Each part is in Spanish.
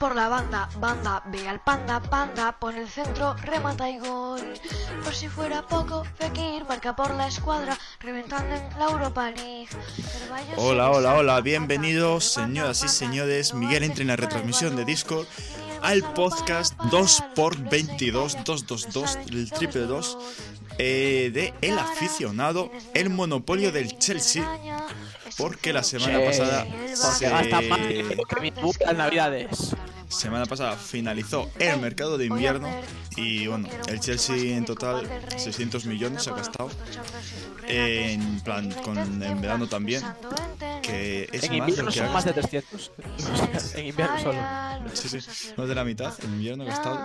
por la banda, banda, ve al panda, panda, pone el centro, remata y gol. Por si fuera poco, Fekir marca por la escuadra, reventando en la Europa League. Hola, hola, hola, bienvenidos señoras y señores, Miguel entra en la retransmisión de Discord al podcast para 2 parar, por no se 22 calla, 222 no el triple 2 eh, de El Aficionado, el monopolio del Chelsea, porque la semana Sí. pasada Porque se, gasta más dinero que mi buca en Navidades. Semana pasada finalizó el mercado de invierno y bueno, el Chelsea en total 600 millones ha gastado en plan con en verano también que es En más de invierno que son más de 300. en invierno solo. Sí, sí, más de la mitad en invierno gastado,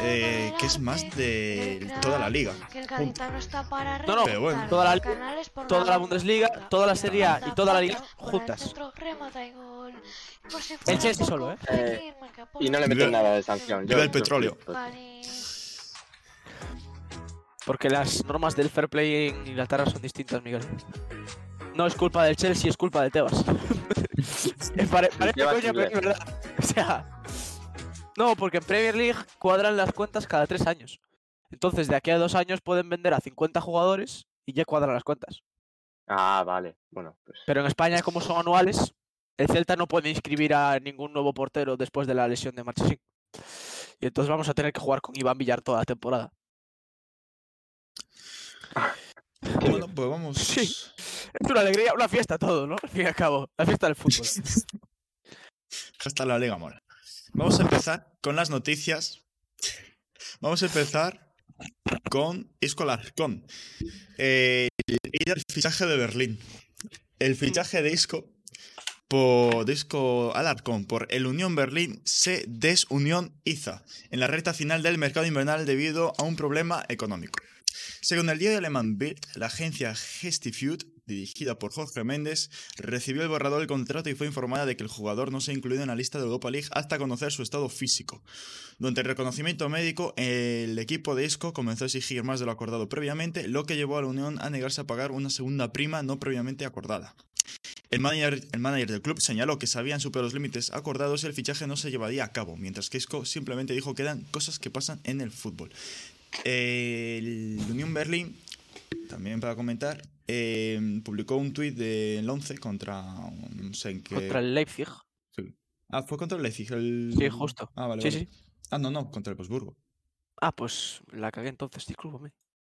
eh, que es más de toda la liga. No, no, Pero bueno. toda la, toda la Bundesliga, toda la Serie A y toda la Liga juntas. El Chelsea solo, ¿eh? Eh, Y no le meten nada de sanción. viva el petróleo. pues, Porque las normas del fair play en Inglaterra son distintas, Miguel. No es culpa del Chelsea, es culpa de Tebas. Eh, pare- parece Tebas coña, pero es verdad. O sea. No, porque en Premier League cuadran las cuentas cada tres años. Entonces, de aquí a dos años pueden vender a 50 jugadores y ya cuadran las cuentas. Ah, vale. Bueno, pues. Pero en España, como son anuales, el Celta no puede inscribir a ningún nuevo portero después de la lesión de Marchesín. Y entonces vamos a tener que jugar con Iván Villar toda la temporada. Bueno, pues vamos. Sí. Es una alegría, una fiesta todo, ¿no? Al fin y al cabo, la fiesta del fútbol. Hasta la liga mola. Vamos a empezar con las noticias. Vamos a empezar con Isco Alarcón. Eh, el, el fichaje de Berlín. El fichaje de Isco por Disco Alarcón por el Unión Berlín se desunión Iza en la recta final del mercado invernal debido a un problema económico. Según el diario alemán Bild, la agencia Gestifood, dirigida por Jorge Méndez, recibió el borrador del contrato y fue informada de que el jugador no se ha incluido en la lista de Europa League hasta conocer su estado físico. Durante el reconocimiento médico, el equipo de Isco comenzó a exigir más de lo acordado previamente, lo que llevó a la Unión a negarse a pagar una segunda prima no previamente acordada. El manager, el manager del club señaló que se habían superado los límites acordados y el fichaje no se llevaría a cabo, mientras que Isco simplemente dijo que eran cosas que pasan en el fútbol. El Unión Berlín, también para comentar, eh, publicó un tuit del 11 contra, no sé en qué... Contra el Leipzig. Ah, fue contra el Leipzig. El... Sí, justo. Ah, vale, Sí, vale. sí. Ah, no, no, contra el Wolfsburgo. Ah, pues la cagué entonces, discúlpame.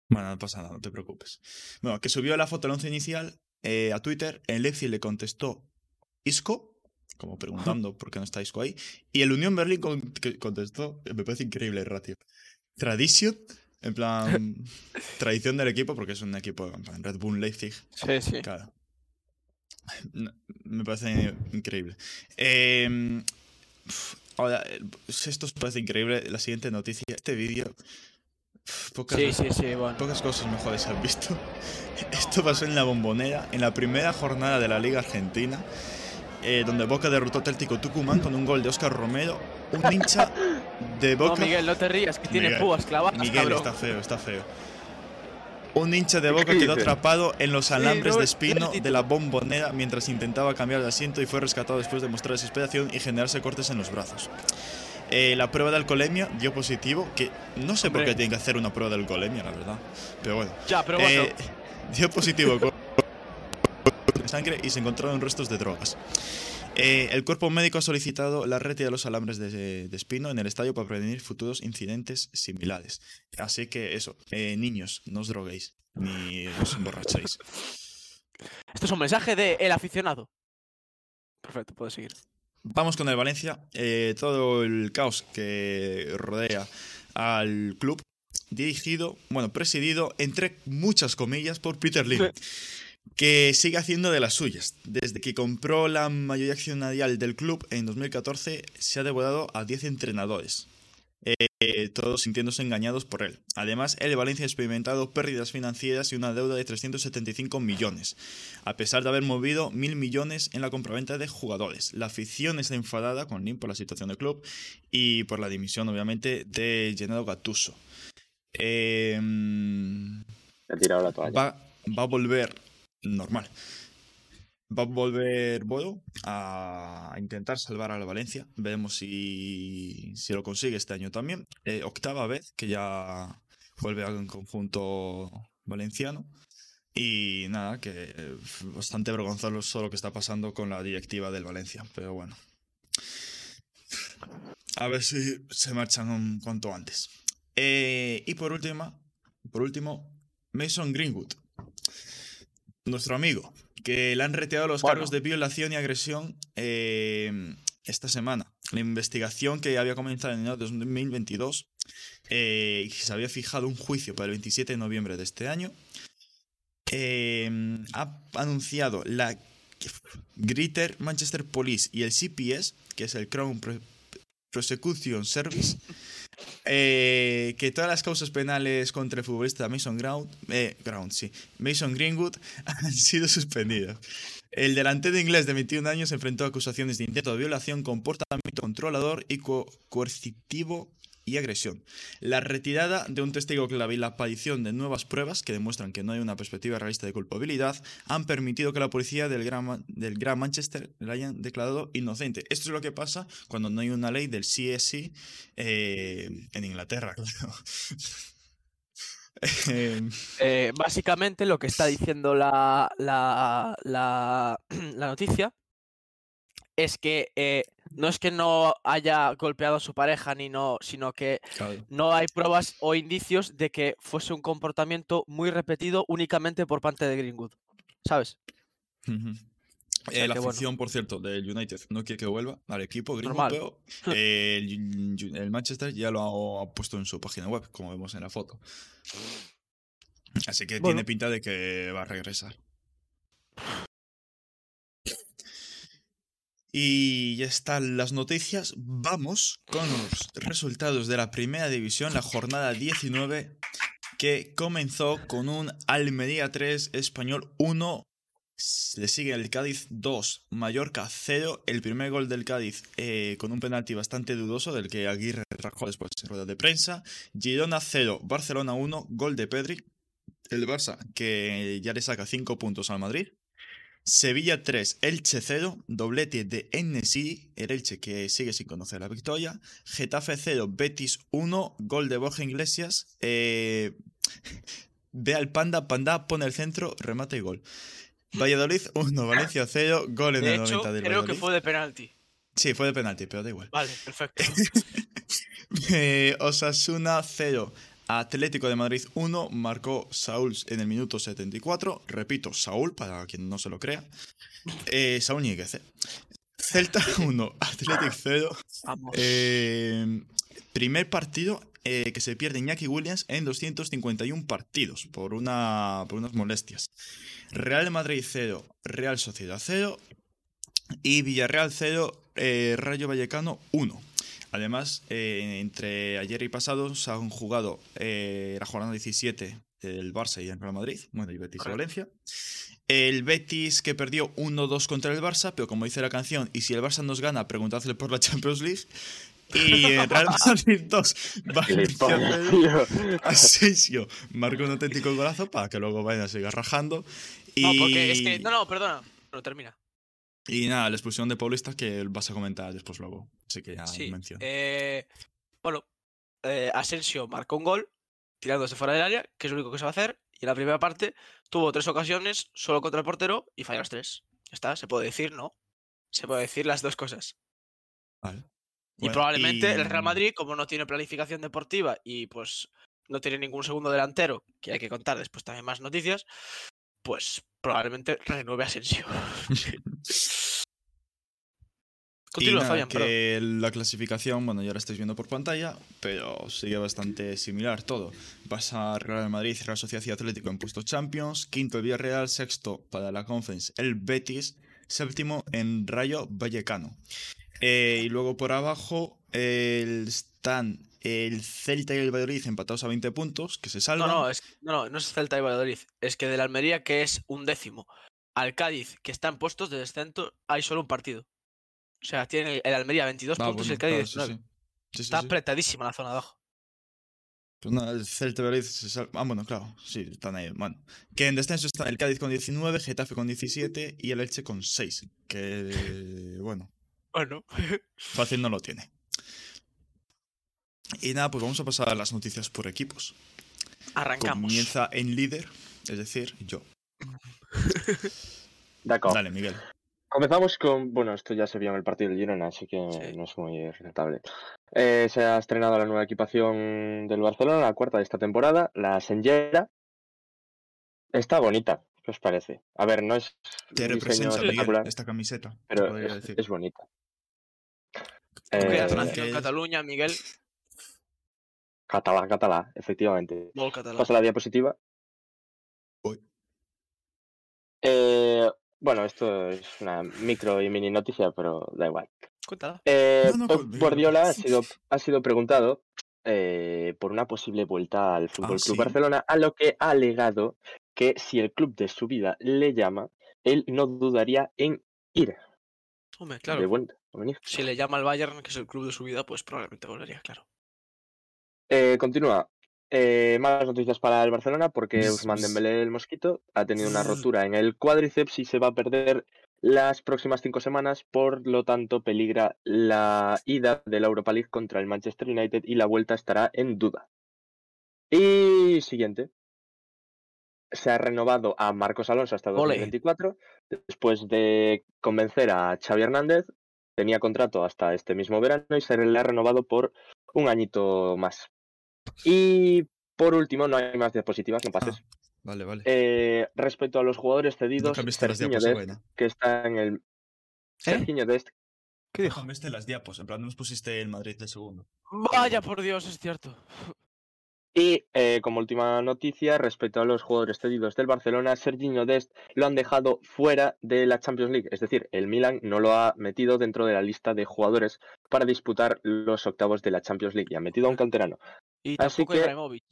Bueno, no pasa nada, no te preocupes. Bueno, que subió la foto del once inicial eh, a Twitter, el Leipzig le contestó Isco, como preguntando por qué no está Isco ahí, y el Unión Berlín con- contestó, me parece increíble el ratio, Tradition, en plan, tradición del equipo, porque es un equipo, en plan, Red Bull Leipzig, Sí, sí. Claro. No, Me parece increíble. Eh, uf, ahora, eh, esto os parece increíble. La siguiente noticia. Este vídeo. Pocas, Sí, sí, sí, bueno. pocas cosas mejores se han visto. Esto pasó en la bombonera, en la primera jornada de la Liga Argentina, eh, donde Boca derrotó a Atlético Tucumán con un gol de Oscar Romero. Un hincha de No, Boca. Miguel, no te rías, que tiene Miguel, púas clavadas, Miguel, cabrón. está feo, está feo. Un hincha de Boca ¿Qué quedó atrapado en los alambres no, de espino de la bombonera mientras intentaba cambiar de asiento y fue rescatado después de mostrar desesperación y generarse cortes en los brazos. Eh, la prueba de alcoholemia dio positivo, que no sé por Hombre. qué tienen que hacer una prueba de alcoholemia, la verdad. Pero bueno. Ya, pero bueno. Eh, dio positivo con con sangre y se encontraron restos de drogas. Eh, el cuerpo médico ha solicitado la retirada de los alambres de, de espino en el estadio para prevenir futuros incidentes similares. Así que eso, eh, niños, no os droguéis ni os emborrachéis. Esto es un mensaje de el aficionado. Perfecto, puedes seguir. Vamos con el Valencia. Eh, todo el caos que rodea al club, dirigido, bueno, presidido, entre muchas comillas, por Peter Lim, que sigue haciendo de las suyas. Desde que compró la mayoría accionarial del club en 2014, se ha devorado a 10 entrenadores. Eh, todos sintiéndose engañados por él. Además, el Valencia ha experimentado pérdidas financieras y una deuda de 375 millones, a pesar de haber movido mil millones en la compraventa de jugadores. La afición está enfadada con Lim por la situación del club y por la dimisión, obviamente, de Gennaro Gattuso. Eh, Le he tirado la toalla. va, va a volver normal. Va a volver a intentar salvar a la Valencia. Veremos si, si lo consigue este año también. Eh, octava vez que ya vuelve al conjunto valenciano. Y nada, que eh, bastante vergonzoso lo que está pasando con la directiva del Valencia. Pero bueno. A ver si se marchan un cuanto antes. Eh, y por último, por último, Mason Greenwood. Nuestro amigo, que le han retirado los Bueno. cargos de violación y agresión eh, esta semana. La investigación que había comenzado en enero de 2022 eh, se había fijado un juicio para el 27 de noviembre de este año. eh, ha anunciado la Greater Manchester Police y el CPS, que es el Crown Pro- Prosecution Service, eh, que todas las causas penales contra el futbolista Mason Ground, eh, Ground, sí, Mason Greenwood han sido suspendidas. El delantero inglés de 21 años enfrentó acusaciones de intento de violación, comportamiento controlador y co- coercitivo y agresión. La retirada de un testigo clave y la aparición de nuevas pruebas que demuestran que no hay una perspectiva realista de culpabilidad han permitido que la policía del Gran, Manchester le hayan declarado inocente. Esto es lo que pasa cuando no hay una ley del CSI eh, en Inglaterra, claro. Eh, Eh, básicamente lo que está diciendo la, la, la, la noticia es que eh, no es que no haya golpeado a su pareja ni no, sino que claro. no hay pruebas o indicios de que fuese un comportamiento muy repetido únicamente por parte de Greenwood. ¿Sabes? O Eh, la bueno. afición, por cierto, del United no quiere que vuelva al equipo Normal. pero eh, el, el Manchester ya lo ha, ha puesto en su página web, como vemos en la foto. Así que Bueno. tiene pinta de que va a regresar. Y ya están las noticias. Vamos con los resultados de la primera división, la jornada 19, que comenzó con un Almería 3, Español 1. Le sigue el Cádiz 2, Mallorca 0. El primer gol del Cádiz eh, con un penalti bastante dudoso, del que Aguirre rajó después en rueda de prensa. Girona 0, Barcelona 1, gol de Pedri. El Barça, que ya le saca 5 puntos al Madrid. Sevilla 3, Elche 0, doblete de Enesiri, el Elche que sigue sin conocer la victoria. Getafe 0, Betis 1, gol de Borja Iglesias. Eh, ve al Panda, Panda pone el centro, remate y gol. Valladolid 1, Valencia 0, gol en De el hecho, 90 del creo que fue de penalti. Sí, fue de penalti, pero da igual. Vale, perfecto. Eh, Osasuna 0. Atlético de Madrid 1. Marcó Saúl en el minuto 74. Repito, Saúl, para quien no se lo crea. Eh, Saúl Ñíguez. eh. Celta 1. Atlético 0. Vamos. Eh, primer partido eh, que se pierde Iñaki Williams en 251 partidos por, una, por unas molestias. Real Madrid 0. Real Sociedad 0. Y Villarreal 0. eh, Rayo Vallecano 1. Además, eh, entre ayer y pasado se han jugado eh, la jornada 17 del Barça y el Real Madrid, bueno, y Betis y. Valencia. El Betis que perdió 1-2 contra el Barça, pero como dice la canción, y si el Barça nos gana, preguntadle por la Champions League. Y el Real Madrid 2, Valencia Gilipollas, 0. tío. Asensio marcó un auténtico golazo para que luego vayan a seguir rajando. Y, No, porque es que. No, no, perdona. No, termina. Y nada, la expulsión de Paulista que vas a comentar después luego. Así que ya Sí. menciono. eh, bueno, eh, Asensio marcó un gol tirándose fuera del área, que es lo único que se va a hacer. Y en la primera parte tuvo tres ocasiones solo contra el portero y falló las tres. Ya está, se puede decir, ¿no? Se puede decir las dos cosas. Vale. Y probablemente el Real Madrid, como no tiene planificación deportiva y pues no tiene ningún segundo delantero, que hay que contar después también más noticias, pues probablemente renueve Asensio. Continúa, perdón. que la clasificación, bueno, ya la estáis viendo por pantalla, pero sigue bastante similar todo. Pasa Real Madrid, Real Sociedad y Atlético en puestos Champions, quinto el Villarreal, sexto para la Conference el Betis, séptimo en Rayo Vallecano. Eh, y luego por abajo el- están el Celta y el Valladolid empatados a 20 puntos, que se salvan. no, es, no, no, no es Celta y Valladolid. Es que del Almería, que es un décimo, al Cádiz, que está en puestos de descenso, hay solo un partido. O sea, tiene el Almería 22 Ah, puntos y el Cádiz claro, sí, 19. sí. Sí, sí, Está apretadísima la zona de abajo. Pues nada, el Celta de Vigo se sal- Ah, bueno, claro, sí, están ahí. Bueno, que en descenso están el Cádiz con 19, Getafe con 17 y el Elche con 6. Que, bueno, Bueno, fácil no lo tiene. Y nada, pues vamos a pasar a las noticias por equipos. arrancamos. Comienza en líder, es decir, yo. De acuerdo. Dale, Miguel. Comenzamos con. Bueno, esto ya se vio en el partido del Girona, así que Sí. no es muy rentable. Eh, se ha estrenado la nueva equipación del Barcelona, la cuarta de esta temporada, la Senllera. Está bonita, ¿qué os parece? A ver, no es. Te representa, Miguel, espectacular, esta camiseta. pero es, decir. es bonita. ¿Qué Eh, Cataluña, Miguel? Catalá, catalá, efectivamente. Vol catalán. Pasa la diapositiva. Voy. Eh, bueno, esto es una micro y mini noticia, pero da igual. Cuéntala. Eh, No, no, Pep con- Guardiola ha sido, ha sido preguntado eh, por una posible vuelta al Fútbol Club sí. Barcelona, a lo que ha alegado que si el club de su vida le llama, él no dudaría en ir Hombre, de claro. vuelta. a venir. Si le llama al Bayern, que es el club de su vida, pues probablemente volvería, claro. Eh, continúa. Eh, malas noticias para el Barcelona porque bzz. Dembélé el mosquito ha tenido una rotura en el cuádriceps y se va a perder las próximas cinco semanas, por lo tanto peligra la ida de la Europa League contra el Manchester United y la vuelta estará en duda. Y siguiente. Se ha renovado a Marcos Alonso hasta Ole. 2024 después de convencer a Xavi Hernández. Tenía contrato hasta este mismo verano y se le ha renovado por un añito más. Y por último, no hay más diapositivas, no pases. Ah, vale, vale. Eh, respecto a los jugadores cedidos, Dest, buena. que está en el. ¿Eh? Serginho Dest, ¿Qué dijo? cambiaste las diapos, en plan, no nos pusiste el Madrid de segundo. Vaya por Dios, es cierto. Y eh, como última noticia, respecto a los jugadores cedidos del Barcelona, Serginho Dest lo han dejado fuera de la Champions League. Es decir, el Milan no lo ha metido dentro de la lista de jugadores para disputar los octavos de la Champions League. Y ha metido a un canterano. Y Así tampoco que- Ibrahimovic.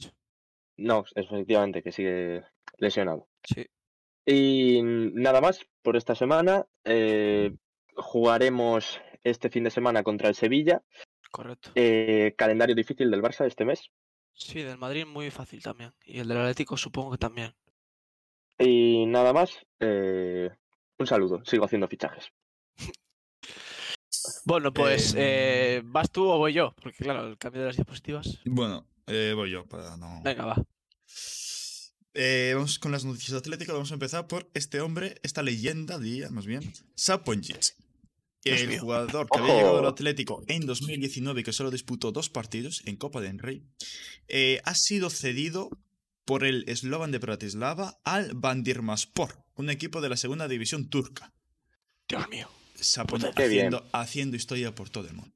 No, efectivamente, que sigue lesionado. Sí. Y nada más por esta semana. Eh, jugaremos este fin de semana contra el Sevilla. Correcto. Eh, calendario difícil del Barça este mes. Sí, del Madrid muy fácil también. Y el del Atlético supongo que también. Y nada más. eh, un saludo. Sigo haciendo fichajes. Bueno, pues, Em. eh, ¿vas tú o voy yo? Porque claro, el cambio de las diapositivas. Bueno, eh, voy yo para no. Venga, va. Eh, vamos con las noticias de Atlético. Vamos a empezar por este hombre, esta leyenda, diría más bien, Saponjic. El mío. jugador que había llegado al Atlético en 2019 y que solo disputó dos partidos en Copa del Rey, eh, ha sido cedido por el Slovan de Bratislava al Bandirmaspor, un equipo de la segunda división turca. Dios mío. Saponjic Qué bien. haciendo, haciendo historia por todo el mundo.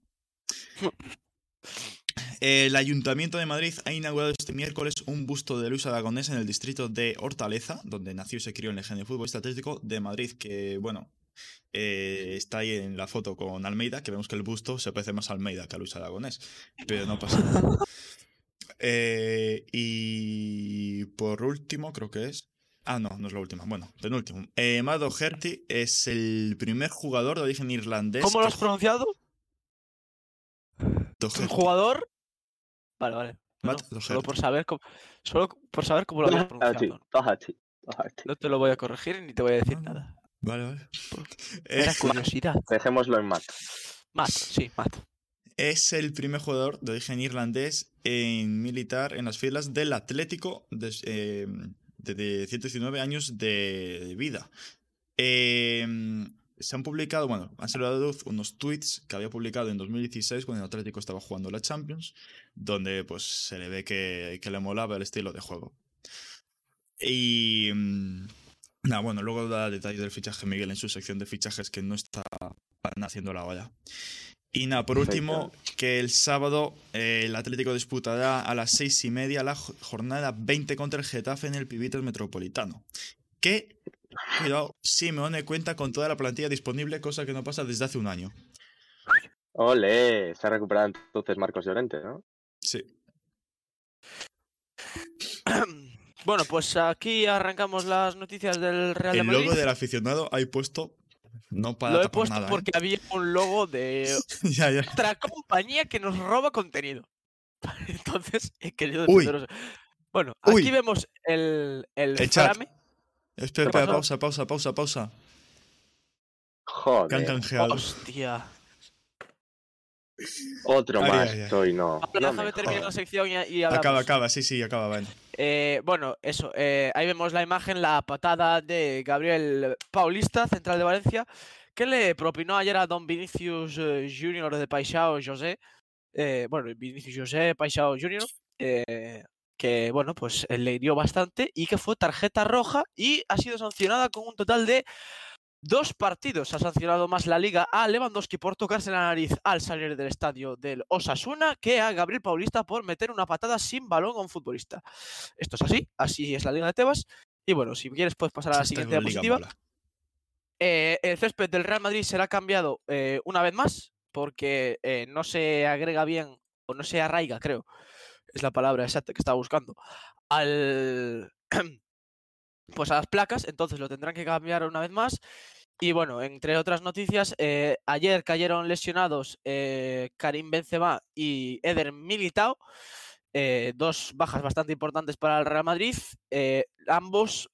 El Ayuntamiento de Madrid ha inaugurado este miércoles un busto de Luis Aragonés en el distrito de Hortaleza, donde nació y se crió el legendario futbolista atlético de Madrid, que, bueno, eh, está ahí en la foto con Almeida, que vemos que el busto se parece más a Almeida que a Luis Aragonés, pero no pasa nada. Eh, y por último, creo que es... Ah, no, no es la última. Bueno, penúltimo. Eh, Mado Herty es el primer jugador de origen irlandés. ¿Cómo lo has pronunciado? ¿Un jugador? Vale, vale. No, Matt no, solo Doherty. por saber cómo, solo por saber cómo lo habías pronunciado. Doherty, Doherty. No te lo voy a corregir ni te voy a decir no. nada. Vale, vale. Era Eh, curiosidad. Dejémoslo en Matt. Matt, sí, Matt. Es el primer jugador de origen irlandés en militar en las filas del Atlético eh, desde 119 años de vida. Eh, se han publicado, bueno, han salido a luz unos tweets que había publicado en 2016 cuando el Atlético estaba jugando la Champions, donde pues se le ve que, que le molaba el estilo de juego. Y mm, nada, bueno, luego da detalles del fichaje Miguel en su sección de fichajes que no está haciendo la olla. Y nada, por último, que el sábado eh, el Atlético disputará a las seis y media la jo- jornada 20 contra el Getafe en el Pibitos Metropolitano. Que, cuidado, Simeone cuenta con toda la plantilla disponible, cosa que no pasa desde hace un año. Ole, se ha recuperado entonces Marcos Llorente, ¿no? Sí. Bueno, pues aquí arrancamos las noticias del Real de El Madrid. logo del aficionado hay puesto. No para Lo he puesto nada, ¿eh? porque había un logo de ya, ya. otra compañía que nos roba contenido. Entonces, he querido Uy. defenderos. Bueno, Uy. aquí vemos el, el, El frame. Espera, pausa, pausa, pausa, pausa. Que han Joder, canjeado. Hostia. Otro Ay, más ay, ay. hoy no. Ahora no déjame me terminar la jodas. sección y, y hablamos. Acaba, acaba, sí, sí, acaba, vale. Eh, bueno, eso. eh, ahí vemos la imagen, la patada de Gabriel Paulista, central de Valencia, que le propinó ayer a Don Vinicius eh, Junior de Paixao José. eh, bueno, Vinicius José Paixao Junior. eh, que, bueno, pues eh, le hirió bastante y que fue tarjeta roja y ha sido sancionada con un total de dos partidos. Ha sancionado más la liga a Lewandowski por tocarse la nariz al salir del estadio del Osasuna que a Gabriel Paulista por meter una patada sin balón a un futbolista. Esto es así, así es la liga de Tebas. Y bueno, si quieres puedes pasar a la siguiente diapositiva. Eh, el césped del Real Madrid será cambiado eh, una vez más porque eh, no se agrega bien o no se arraiga, creo. Es la palabra exacta que estaba buscando. Al. Pues a las placas, entonces lo tendrán que cambiar una vez más. Y bueno, entre otras noticias, eh, ayer cayeron lesionados eh, Karim Benzema y Eder Militao, eh, dos bajas bastante importantes para el Real Madrid. ambos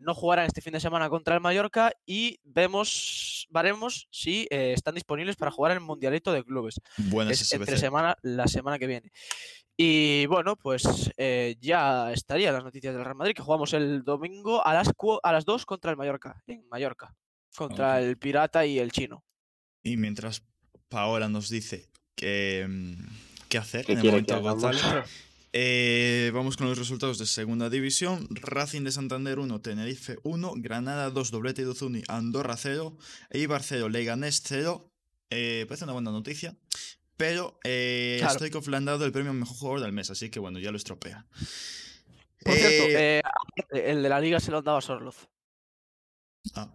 no jugarán este fin de semana contra el Mallorca y vemos, veremos si están disponibles para jugar en el Mundialito de Clubes. Buenas Es entre semana, la semana que viene. Y bueno, pues eh, ya estarían las noticias del Real Madrid, que jugamos el domingo a las, a las 2 contra el Mallorca, en Mallorca, contra el Pirata y el Chino. Y mientras Paola nos dice que, mm, qué hacer ¿Qué en el momento? Gonzalo, eh, vamos con los resultados de Segunda División. Racing de Santander 1, Tenerife 1, Granada 2, Doblete de Uzuni, Andorra 0, Eibar 0, Leganés 0. Eh, parece una buena noticia. Pero eh, Claro. Stoikov le han dado el premio a Mejor Jugador del Mes, así que bueno, ya lo estropea. Por cierto, Eh, eh, el de la liga se lo han dado a Sorloz. ah.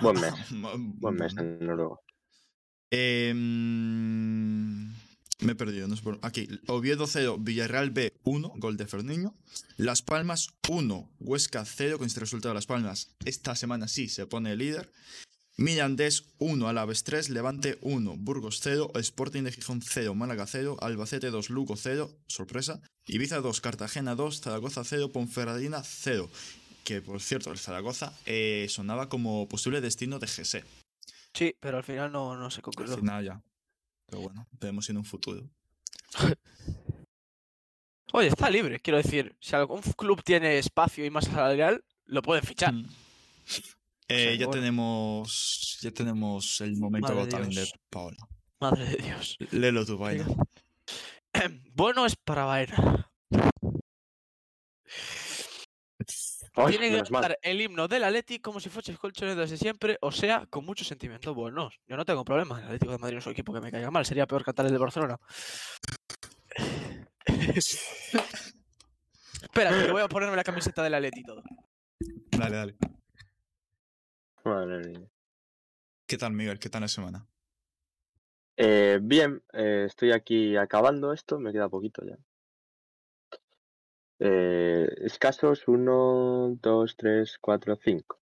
Buen mes. Bu- Buen mes en Noruega. Eh, mm, me he perdido. No sé por... Aquí. Oviedo 0, Villarreal B 1, gol de Ferniño. Las Palmas 1, Huesca 0. Con este resultado, Las Palmas esta semana sí se pone líder. Mirandés 1, Alaves 3, Levante 1, Burgos 0, Sporting de Gijón 0, Málaga 0, Albacete 2, Lugo 0, sorpresa. Ibiza 2, Cartagena 2, Zaragoza 0, Ponferradina 0. Que por cierto, el Zaragoza eh, sonaba como posible destino de GC. Sí, pero al final no, no se Al concluyó. final ya. Pero bueno, veremos en un futuro. Oye, está libre, quiero decir. Si algún club tiene espacio y más salarial, lo pueden fichar. Mm. Eh, sea, ya bueno. tenemos. Ya tenemos el momento Talent de Dios. Paola. Madre de Dios. Léelo tú, baila. bueno es para Baena. Ay, Tiene que cantar el himno del Atleti como si fuese colchonero desde siempre, o sea, con mucho sentimiento. Bueno, yo no tengo problema. El Atlético de Madrid no es un equipo que me caiga mal. Sería peor cantar el de Barcelona. Espera, que voy a ponerme la camiseta del Atleti y todo. Dale, dale. Madre mía. ¿Qué tal, Miguel? ¿Qué tal la semana? Eh, bien, eh, estoy aquí acabando esto, me queda poquito ya. Eh, escasos 1, 2, 3, 4, 5.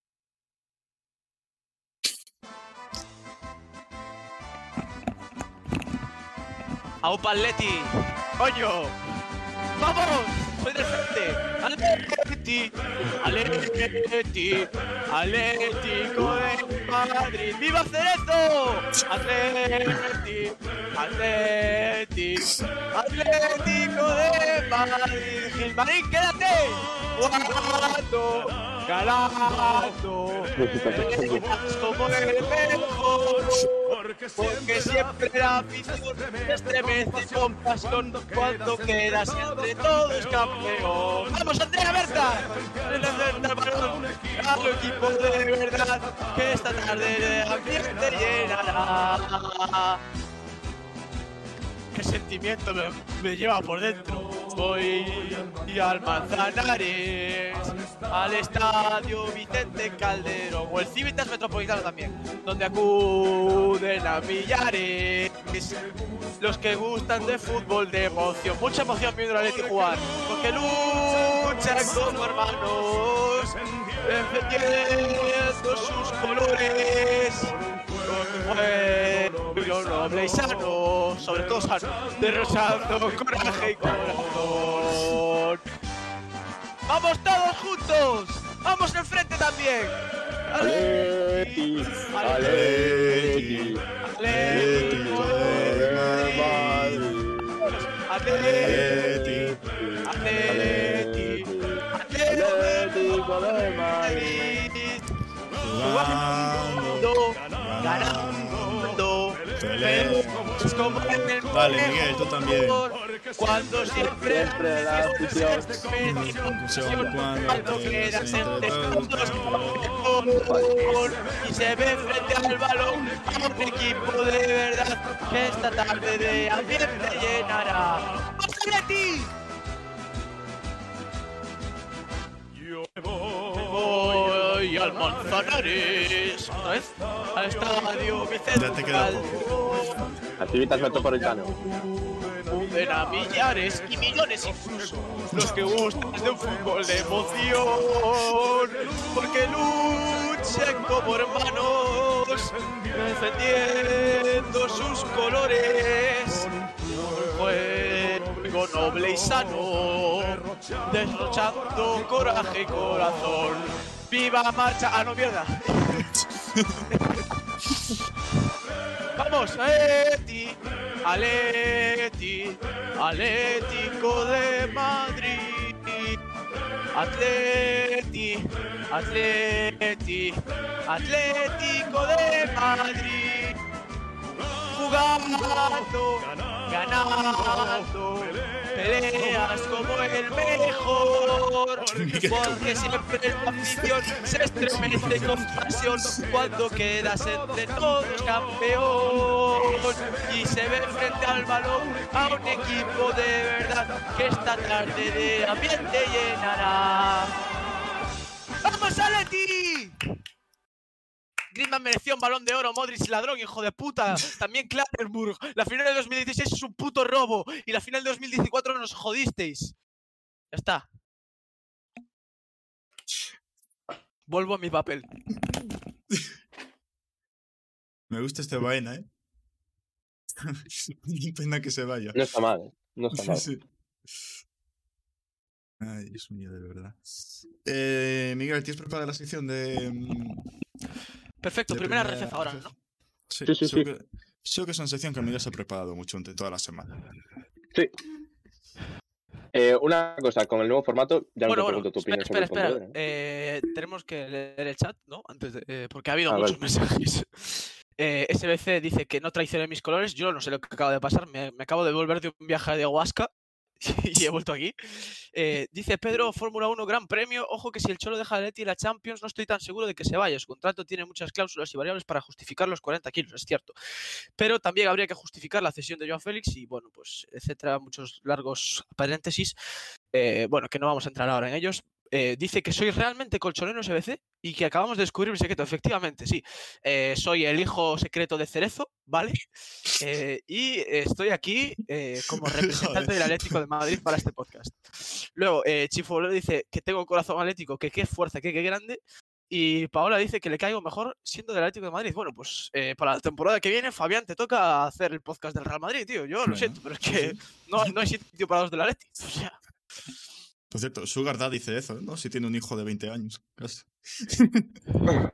¡Aupa Atleti! ¡Coño! ¡Vamos! ¡Soy del frente! ¡Atleti! ¡Atlético de Madrid! ¡Viva Cerezo! ¡Atleti! ¡Atleti! ¡Atlético de Madrid! ¡Gilmarín, quédate! ¡Jugando! ¡Calando! ¡Eres como el mejor! Porque siempre la afición se estremece con pasión cuando quedas entre todos campeón. ¡Vamos, Andrea Berta! Del balón al equipo de verdad que esta tarde de ambiente llenará. ¿Qué sentimiento me, lleva por dentro? Voy al Manzanares, al estadio Vicente Calderón o el Civitas Metropolitano también, donde acuden a millares los que gustan de fútbol de emoción. Mucha emoción viendo a Leti jugar, porque luchan como hermanos, defendiendo sus colores. Estilo noble y sano, sobre todo sano, derrochando coraje y corazón. ¡Vamos todos juntos! ¡Vamos enfrente también! Atleti, Atlético, Pelé. Dale, Miguel, tú también. Cuando siempre, Siempre la afición. Cuando quedas entre todos y se ve frente al balón a un equipo de verdad que esta tarde de ambiente llenará. ¡Vamos, Atleti! Voy al Manzanares, vez, al estadio Vicente Ya te queda Calderón. Activitas metropolitano. Ven a millares y millones incluso. Los que gustan de un fútbol de emoción. Porque luchen como hermanos defendiendo sus colores. Juego noble y sano derrochando coraje y corazón viva marcha ah no mierda Vamos, Aleti, Aleti, Atlético de Madrid. Atleti, Atleti, Atlético de Madrid. Jugando, ganando, peleas como el mejor. Porque siempre la afición se estremece con pasión cuando quedas entre todos campeón. Y se ve frente al balón a un equipo de verdad que esta tarde de ambiente llenará. ¡Vamos, Aleti! Griezmann mereció un balón de oro, Modric ladrón, hijo de puta. También Klattenburg. La final de 2016 es un puto robo. Y la final de 2014 nos jodisteis. Ya está. Vuelvo a mi papel. Me gusta este vaina, ¿eh? Qué pena que se vaya. No está mal, ¿eh? no está mal. Sí. Ay, Dios mío, de verdad. Eh, Miguel, ¿tienes preparada la sección de. Perfecto, de primera receta ahora, ¿no? Sí, Sí, sí, seguro, Que, es una sección que Miguel se ha preparado mucho durante toda la semana. Sí. Eh, una cosa, con el nuevo formato, ya no Bueno, te bueno, pregunto tu espera, opinión espera, sobre espera. ¿eh? Eh, tenemos que leer el chat, ¿no? Antes de, eh, porque ha habido Ah, muchos vale. mensajes. Eh, SBC dice que no traicioné mis colores. Yo no sé lo que acaba de pasar. Me, me acabo de volver de un viaje de ayahuasca y he vuelto aquí. Eh, dice Pedro, Fórmula 1 Gran Premio. Ojo que si el Cholo deja a Leti la Champions, no estoy tan seguro de que se vaya. Su contrato tiene muchas cláusulas y variables para justificar los 40 kilos, es cierto. Pero también habría que justificar la cesión de Joao Félix y, bueno, pues, etcétera, muchos largos paréntesis. Eh, bueno, que no vamos a entrar ahora en ellos. Eh, dice que soy realmente colchonero SBC y que acabamos de descubrir mi secreto. Efectivamente, sí. Eh, soy el hijo secreto de Cerezo, ¿vale? Eh, y estoy aquí eh, como representante del Atlético de Madrid para este podcast. Luego, eh, Chifolero dice que tengo corazón atlético, que qué fuerza, que qué grande. Y Paola dice que le caigo mejor siendo del Atlético de Madrid. Bueno, pues eh, para la temporada que viene, Fabián, te toca hacer el podcast del Real Madrid, tío. Yo lo Bueno. siento, pero es que no, no hay sitio para los del Atlético. O sea, Por cierto, Sugar Dad dice eso, ¿no? Si tiene un hijo de 20 años. casi.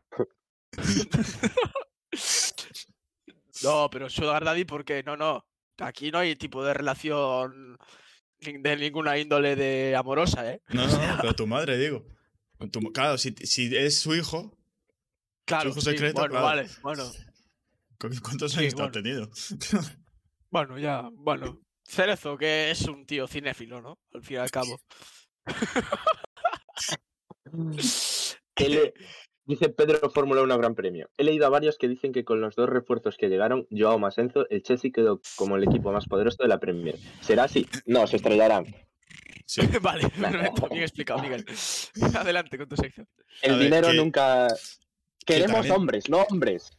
No, pero Sugar Daddy, porque no, no. Aquí no hay tipo de relación de ninguna índole de amorosa, ¿eh? No, no, no, pero tu madre, digo. Tu- claro, si, si es su hijo, Claro, hijo sí, secreto, bueno, claro. vale, bueno, ¿cu- ¿cuántos Sí, años te ha bueno. tenido? bueno, ya, bueno. Cerezo, que es un tío cinéfilo, ¿no? Al fin y al cabo. Dice Pedro Fórmula 1 Gran Premio. He leído a varios que dicen que con los dos refuerzos que llegaron, Joao más Enzo, el Chelsea quedó como el equipo más poderoso de la Premier. ¿Será así? No, se estrellarán. Sí, vale, perfecto, bien explicado, Miguel. Adelante con tu sección. El A ver, dinero que- nunca... Queremos hombres, no hombres.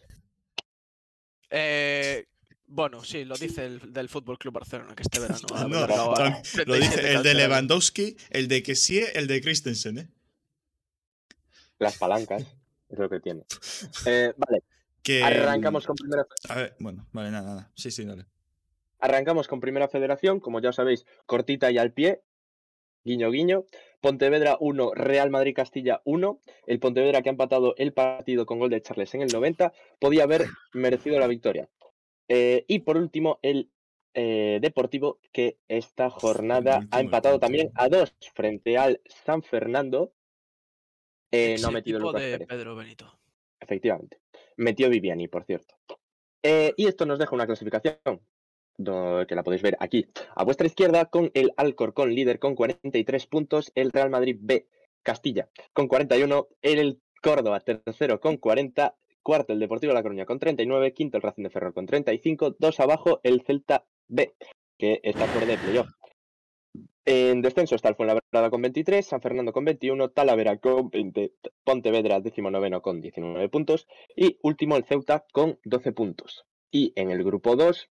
Eh, bueno, sí, lo dice el del Fútbol Club Barcelona, que este verano ha No, tam- lo 37 dice el de. Lewandowski, el de Kessie, el de Christensen, ¿eh? Las palancas. Es lo que tiene. Eh, vale. Que, Arrancamos con primera A ver, bueno, vale, nada, nada. Sí, sí, dale. Arrancamos con Primera Federación, como ya sabéis, cortita y al pie. Guiño, guiño. Pontevedra 1, Real Madrid Castilla 1. El Pontevedra que ha empatado el partido con gol de Charles en el 90, podía haber merecido la victoria. Eh, y por último, el eh, Deportivo que esta jornada último, ha empatado también a dos frente al San Fernando. Eh, no ha metido Lucas de Pérez. Pedro Benito. Efectivamente. Metió Viviani, por cierto. Y esto nos deja una clasificación que la podéis ver aquí. A vuestra izquierda, con el Alcorcón líder con 43 puntos, el Real Madrid B, Castilla con 41, el Córdoba tercero con 40, cuarto el Deportivo La Coruña con 39, quinto el Racing de Ferrol con 35, dos abajo el Celta B, que está fuera de playoff. En descenso está el Fuenlabrada con 23, San Fernando con 21, Talavera con 20, Pontevedra 19 con 19 puntos y último el Ceuta con 12 puntos. Y en el grupo 2,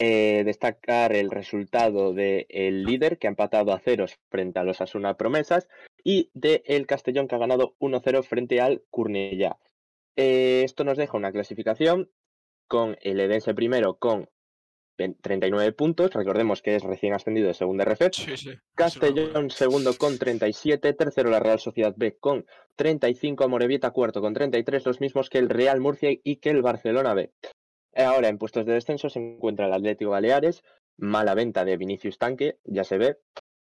eh, destacar el resultado del líder que ha empatado a ceros frente a los Asuna Promesas y de el Castellón que ha ganado 1-0 frente al Curnellá. Eh, esto nos deja una clasificación con el Edense primero con 20 39 puntos, recordemos que es recién ascendido de segunda RF, Sí, sí. Castellón segundo con 37, tercero la Real Sociedad B con 35, Morevieta cuarto con 33, los mismos que el Real Murcia y que el Barcelona B. Ahora en puestos de descenso se encuentra el Atlético Baleares, mala venta de Vinicius Tanque, ya se ve.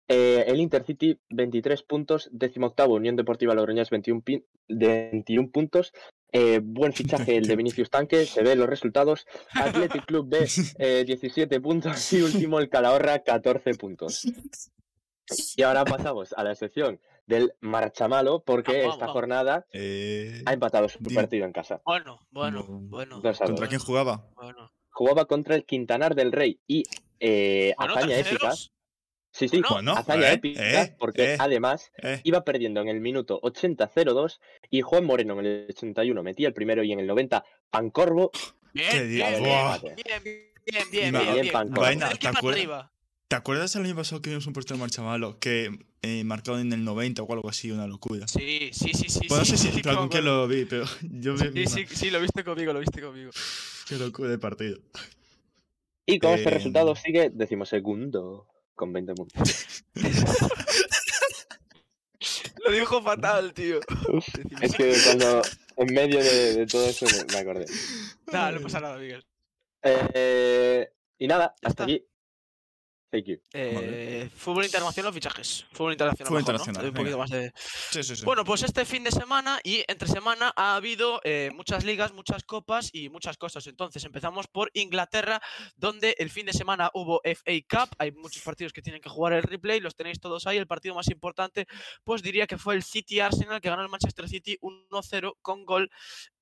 Eh, el Intercity 23 puntos, décimo octavo Unión Deportiva Logroñés 21, pin- de 21 puntos. Eh, buen fichaje el de Vinicius Tanque, se ven los resultados. Athletic Club B eh, 17 puntos y último el Calahorra 14 puntos. Y ahora pasamos a la sección del Marchamalo porque Vamos, esta jornada Eh, ha empatado su partido en casa. Bueno, bueno, No. bueno. ¿Contra quién jugaba? Bueno. Jugaba contra el Quintanar del Rey y eh, Bueno, épica. Sí, sí, Bueno, hazaña eh, épica eh, porque eh. además Eh, iba perdiendo en el minuto 80-02 y Juan Moreno en el 81 metía el primero y en el 90 Pancorvo Bien, ¿Qué bien, digo? bien, bien, bien, bien, bien, Ima- bien, bien. Pancorvo. Vaina, ¿te acuerdas? ¿Te acuerdas el año pasado que vimos un portero marchamalo que eh, marcado en el 90 o algo así, una locura? Sí, sí, sí, sí. Pues no sé sí, si sí, con quién lo vi, pero yo vi Sí, sí, sí, lo viste conmigo, lo viste conmigo. qué locura de partido. y con este Eh, resultado sigue decimosegundo con 20 puntos. Lo dijo fatal, tío. Es que cuando en medio de, de todo eso me, me acordé. Nada, no pasa nada, Miguel. Eh, y nada, hasta está. aquí. Thank you. Eh, fútbol internacional fichajes. Fútbol internacional. Fútbol mejor, ¿no? internacional, Un poquito más de. Sí, sí, sí. Bueno, pues este fin de semana y entre semana ha habido eh, muchas ligas, muchas copas y muchas cosas. Entonces empezamos por Inglaterra, donde el fin de semana hubo FA Cup. Hay muchos partidos que tienen que jugar el replay, los tenéis todos ahí. El partido más importante, pues diría que fue el City Arsenal, que ganó el Manchester City 1-0 con gol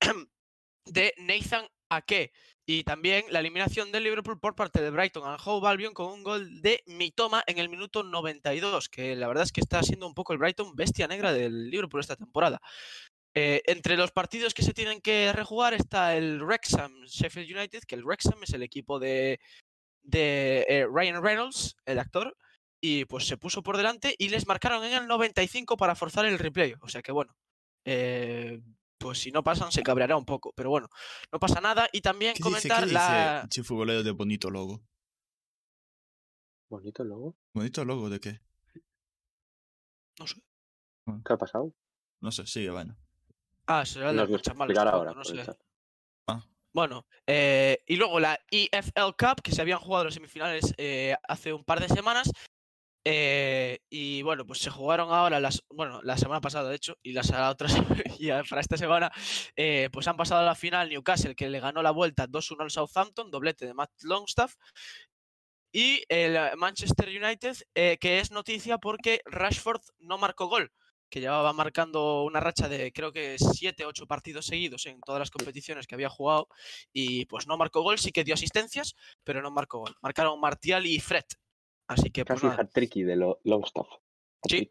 de Nathan Ake. Y también la eliminación del Liverpool por parte de Brighton and Hove Albion con un gol de Mitoma en el minuto 92, que la verdad es que está siendo un poco el Brighton bestia negra del Liverpool esta temporada. Eh, entre los partidos que se tienen que rejugar está el Wrexham Sheffield United, que el Wrexham es el equipo de, de eh, Ryan Reynolds, el actor, y pues se puso por delante y les marcaron en el 95 para forzar el replay. O sea que bueno, eh, pues si no pasan se cabreará un poco, pero bueno, no pasa nada. Y también ¿Qué dice, comentar qué la... dice Chifugolero de bonito logo? Bonito logo. ¿Bonito logo de qué? No sé. ¿Qué ha pasado? No sé, sigue, bueno. Ah, será el Nos del lo Manchamalos, explicará supongo, ahora. no sé. chat. Bueno, eh, y luego la EFL Cup, que se habían jugado las semifinales eh, hace un par de semanas. Eh, y bueno, pues se jugaron ahora las, bueno, la semana pasada, de hecho, y las la otra se- y para esta semana, eh, pues han pasado a la final Newcastle, que le ganó la vuelta 2-1 al Southampton, doblete de Matt Longstaff. Y el eh, Manchester United, eh, que es noticia porque Rashford no marcó gol, que llevaba marcando una racha de creo que 7, 8 partidos seguidos en todas las competiciones que había jugado y pues no marcó gol, sí que dio asistencias, pero no marcó gol. Marcaron Martial y Fred. Así que pues Casi nada. hat-tricky de lo, Longstaff. Sí.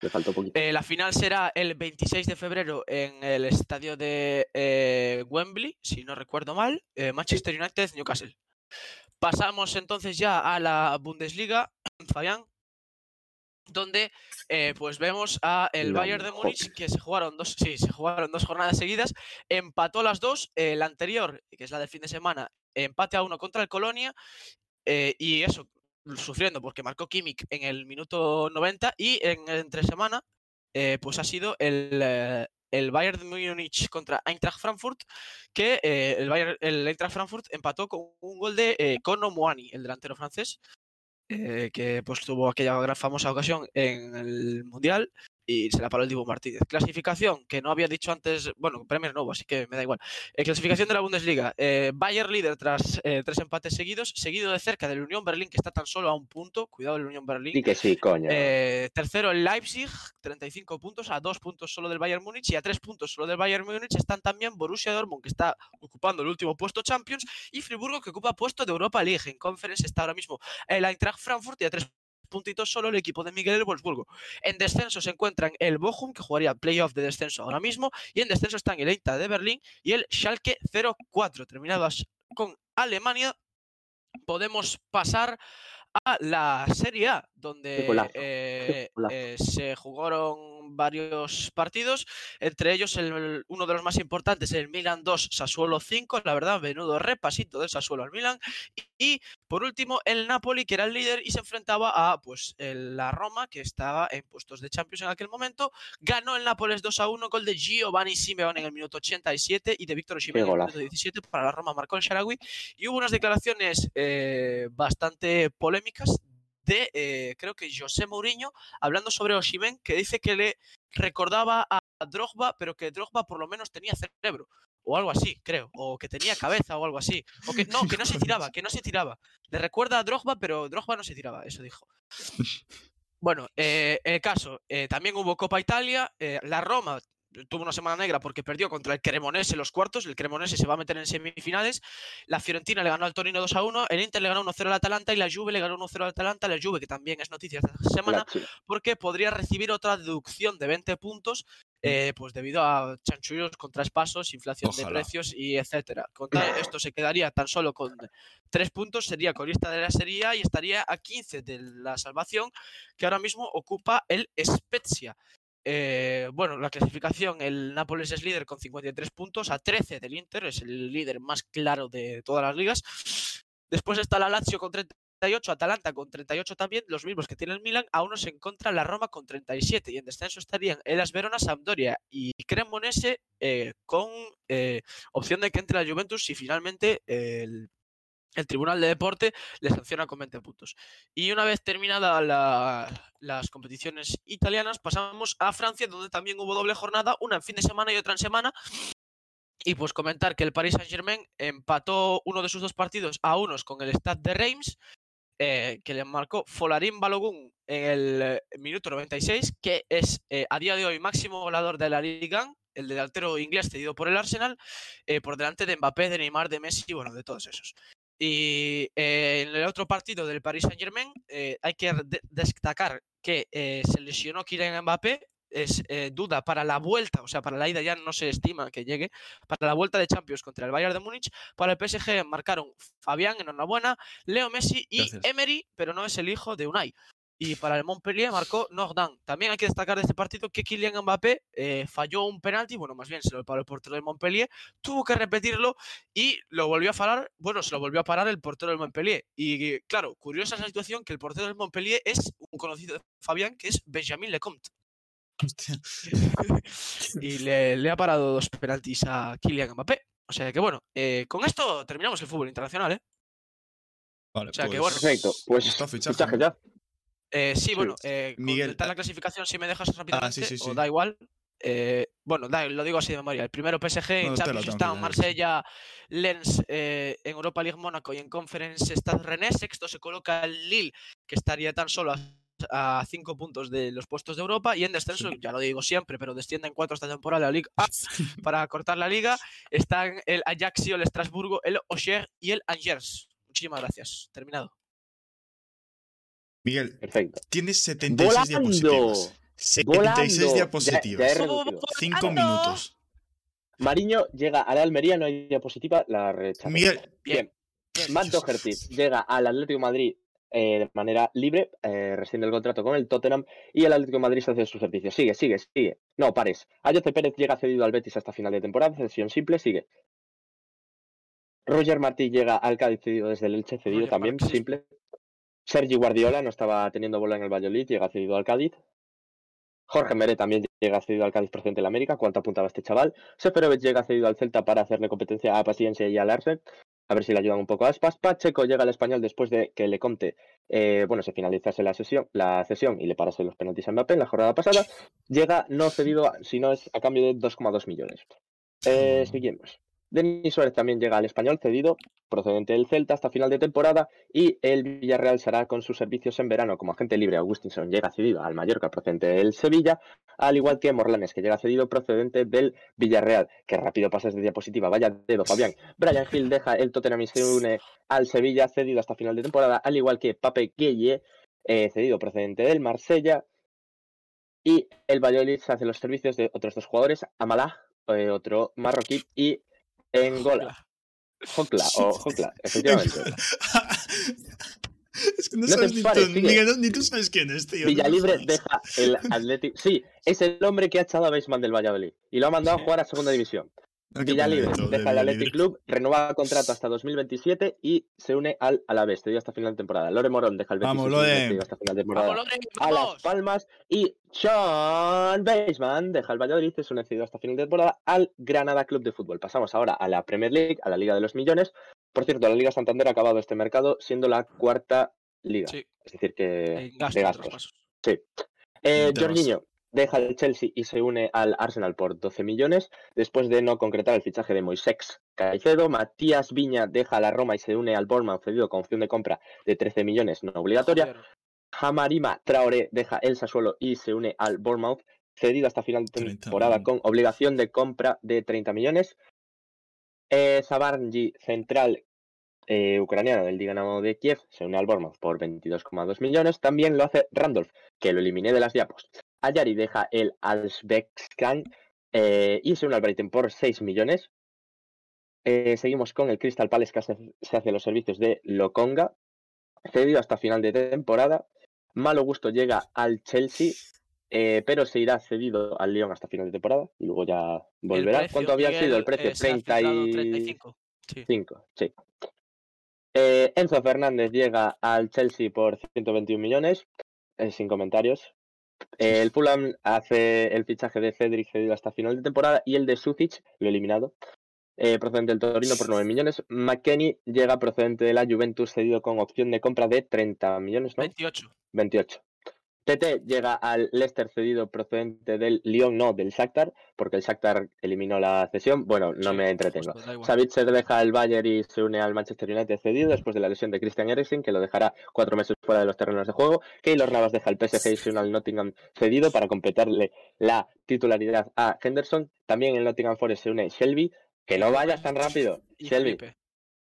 Le faltó poquito. Eh, la final será el 26 de febrero en el estadio de eh, Wembley, si no recuerdo mal, eh, Manchester United, Newcastle. Pasamos entonces ya a la Bundesliga, Fabián. donde pues vemos a el Bayern de. Múnich que se jugaron dos, sí, se jugaron dos jornadas seguidas, empató las dos, la anterior, que es la del fin de semana, empate a uno contra el Colonia eh, y eso, sufriendo porque marcó Kimmich en el minuto 90 y en entre semana eh, pues ha sido el, eh, el Bayern Múnich contra Eintracht Frankfurt que eh, el, Bayern, el Eintracht Frankfurt empató con un gol de eh, Kono el delantero francés que pues tuvo aquella gran famosa ocasión en el Mundial y se la paró el Dibu Martínez. Clasificación que no había dicho antes, bueno, Premier nuevo, así que me da igual. Eh, clasificación de la Bundesliga. Eh, Bayern líder tras eh, tres empates seguidos, seguido de cerca del Unión Berlín, que está tan solo a un punto. Cuidado el Unión Berlín. Di que sí, coño. Tercero el Leipzig, 35 puntos, a dos puntos solo del Bayern Múnich y a tres puntos solo del Bayern Múnich están también Borussia Dortmund, que está ocupando el último puesto Champions, y Friburgo, que ocupa puesto de Europa League. En Conference está ahora mismo el Eintracht Frankfurt y a tres puntitos solo el equipo de Miguel Wolfsburgo. En descenso se encuentran el Bochum, que jugaría playoff de descenso ahora mismo, y en descenso están el Eintracht de Berlín y el Schalke 04. Terminadas con Alemania, podemos pasar a la Serie A, donde eh, eh, se jugaron varios partidos, entre ellos el- uno de los más importantes, el Milan 2, Sassuolo 5, la verdad, menudo repasito del Sassuolo al Milan, y por último el Napoli, que era el líder y se enfrentaba a pues el- la Roma, que estaba en puestos de Champions en aquel momento, ganó el Nápoles 2 a 1, gol de Giovanni Simeone en el minuto 87 y de Víctor Osimhen en el minuto 17 para la Roma, marcó el Sharawi, y hubo unas declaraciones eh, bastante polémicas de, eh, creo que José Mourinho, hablando sobre Osimhen, que dice que le recordaba a Drogba, pero que Drogba por lo menos tenía cerebro, o algo así, creo, o que tenía cabeza o algo así, o que no, que no se tiraba, que no se tiraba. Le recuerda a Drogba, pero Drogba no se tiraba, eso dijo. Bueno, eh, el caso, eh, también hubo Copa Italia, eh, la Roma tuvo una semana negra porque perdió contra el Cremonese en los cuartos, el Cremonese se va a meter en semifinales, la Fiorentina le ganó al Torino 2 a 1, el Inter le ganó 1-0 al Atalanta y la Juve le ganó 1-0 al Atalanta, la Juve que también es noticia esta semana, porque podría recibir otra deducción de 20 puntos, eh, pues debido a chanchullos traspasos, inflación de precios y etcétera. Con tal- esto se quedaría tan solo con tres puntos, sería colista de la Serie y estaría a 15 de la salvación, que ahora mismo ocupa el Spezia. Eh, bueno, la clasificación, el Nápoles es líder con 53 puntos, a 13 del Inter, es el líder más claro de todas las ligas. Después está la Lazio con 38, Atalanta con 38 también, los mismos que tiene el Milan, a uno se encuentra la Roma con 37 y en descenso estarían Elas Verona, Sampdoria y Cremonese eh, con eh, opción de que entre la Juventus si finalmente el, el Tribunal de Deporte le sanciona con 20 puntos. Y una vez terminadas las competiciones italianas, pasamos a Francia, donde también hubo doble jornada, una en fin de semana y otra en semana. Y pues comentar que el Paris Saint-Germain empató uno de sus dos partidos a unos con el Stade de Reims, eh, que le marcó Folarín Balogun en el minuto 96, que es eh, a día de hoy máximo goleador de la Liga, el delantero inglés cedido por el Arsenal, eh, por delante de Mbappé, de Neymar, de Messi, bueno, de todos esos. Y eh, en el otro partido del Paris Saint Germain eh, hay que de- destacar que eh, se lesionó Kylian Mbappé, es duda para la vuelta, o sea, para la ida ya no se estima que llegue, para la vuelta de Champions contra el Bayern de Múnich, para el PSG marcaron Fabián, enhorabuena, Leo Messi y Gracias. Emery, pero no es el hijo de Unai. Y para el Montpellier marcó Nordin. También hay que destacar de este partido que Kylian Mbappé eh, falló un penalti, bueno, más bien se lo paró el portero del Montpellier, tuvo que repetirlo y lo volvió a parar, bueno, se lo volvió a parar el portero del Montpellier. Y claro, curiosa esa situación que el portero del Montpellier es un conocido de Fabián, que es Benjamin Lecomte. Hostia. Y le, le ha parado dos penaltis a Kylian Mbappé. O sea que bueno, eh, con esto terminamos el fútbol internacional, ¿eh? Vale, O sea que pues, bueno. Perfecto. Pues está fichaje, fichaje ya. Eh, sí, Sí. bueno, eh, Miguel, comentar ah. la clasificación si me dejas rápidamente, sí, sí. o da igual. Eh, bueno, da- lo digo así de memoria. El primero PSG, en No, la Champions tengo está que dar, sí. Marsella, Lens, eh, en Europa League Mónaco y en Conference está René. Sexto se coloca el Lille, que estaría tan solo a, a cinco puntos de los puestos de Europa. Y en descenso, ya lo digo siempre, pero descienden cuatro esta temporada la Liga A para cortar la liga. Están el Ajaxio, el Estrasburgo, el Auxerre y el Angers. Muchísimas gracias. Terminado. Miguel, Perfecto. tienes 76 Volando. diapositivas. 76 Volando. Ya- ya diapositivas. reducido. 5 ¡Volando! minutos. Mariño llega a la Almería, no hay diapositiva, la rechaza. Miguel, Bien. Bien. Matt Doherty llega al Atlético de Madrid, eh, de manera libre, eh, rescinde el contrato con el Tottenham y el Atlético de Madrid se hace su servicio. Sigue, sigue, sigue. No, pares. Ayoce Pérez llega cedido al Betis hasta final de temporada, cesión simple, sigue. Roger Martí llega al Cádiz cedido desde el Elche, cedido Roger también, Martí. simple. Sergi Guardiola no estaba teniendo bola en el Valladolid, llega cedido al Cádiz. Jorge Meré también llega cedido al Cádiz procedente de la América. ¿Cuánto apuntaba este chaval? Seferovic llega cedido al Celta para hacerle competencia a Paciencia y al Arsen. A ver si le ayudan un poco a Aspas. Pacheco llega al español después de que le conte, eh, bueno, se finalizase la sesión, la sesión y le parase los penaltis a Mbappé en la jornada pasada. Llega no cedido, si no es a cambio de 2,2 millones. Eh, seguimos. Denis Suárez también llega al español cedido, procedente del Celta hasta final de temporada, y el Villarreal se hará con sus servicios en verano como agente libre. Augustinson llega cedido al Mallorca procedente del Sevilla, al igual que Morlanes, que llega cedido procedente del Villarreal. Que rápido pasas de diapositiva, vaya dedo, Fabián. Brian Hill deja el Tottenham y se une al Sevilla, cedido hasta final de temporada, al igual que Pape Gueye, eh, cedido procedente del Marsella. Y el Valladolid hace los servicios de otros dos jugadores, Amalá, eh, otro marroquí, y Engola. Jokla, o Jokla, efectivamente. es que no, sabes ni, pares, tú, sigue. Miguel, ni tú sabes quién es, tío. Villalibre deja el Atlético. Sí, es el hombre que ha echado a Baseman del Valladolid y lo ha mandado a jugar a segunda división. Villalibre bonito, de deja el Athletic. Club, renueva contrato hasta 2027 y se une al Alavés, cedido hasta final de temporada. Lore Morón deja el Betis Vamos, Lore. hasta final de temporada. ¡Vamos, Lore! a Las. Palmas y Sean Baseman deja el Valladolid y se une cedido hasta final de temporada al Granada Club de Fútbol. Pasamos ahora a la Premier League, a la Liga de los Millones. Por cierto, la Liga Santander ha acabado este mercado siendo la cuarta liga. Sí, Es decir, que en de gastos. traspasos. Eh. Jorginho deja el Chelsea y se une al Arsenal por 12 millones después de no concretar el fichaje de Moisés Caicedo. Matías Viña deja la Roma y se une al Bournemouth cedido con opción de compra de 13 millones no obligatoria. Joder, Jamarima Traoré deja el Sassuolo y se une al Bournemouth cedido hasta final de 30 temporada con obligación de compra de 30 millones. Eh, Zabarnyi, central eh, ucraniano del Dinamo de Kiev, se une al Bournemouth por 22,2 millones. También lo hace Randolph, que lo eliminé de las diapos. Ayari deja el Alsbekskan eh, y se une al Brighton por 6 millones. Eh, seguimos con el Crystal Palace, que se, se hace los servicios de Lokonga, cedido hasta final de temporada. Malo Gusto llega al Chelsea, eh, pero se irá cedido al Lyon hasta final de temporada y luego ya volverá. precio, ¿Cuánto había Miguel, sido el precio? eh, se ha 30 filtrado y... 35. Sí. 5, sí. Eh, Enzo Fernández llega al Chelsea por 121 millones, sin comentarios. El Fulham hace el fichaje de Cedric cedido hasta final de temporada y el de Sucic, lo eliminado, eh, procedente del Torino por 9 millones. McKenny llega procedente de la Juventus cedido con opción de compra de 30 millones, ¿no? 28. 28. TT llega al Leicester cedido procedente del Lyon, no, del Shakhtar, porque el Shakhtar eliminó la cesión. Bueno, no Sí, me entretengo. Savitzer deja el Bayern y se une al Manchester United cedido después de la lesión de Christian Eriksen, que lo dejará cuatro meses fuera de los terrenos de juego. Keylor Navas deja el PSG y se une al Nottingham cedido para completarle la titularidad a Henderson. También el Nottingham Forest se une Shelby, que no vayas tan rápido, Y Shelby, Felipe.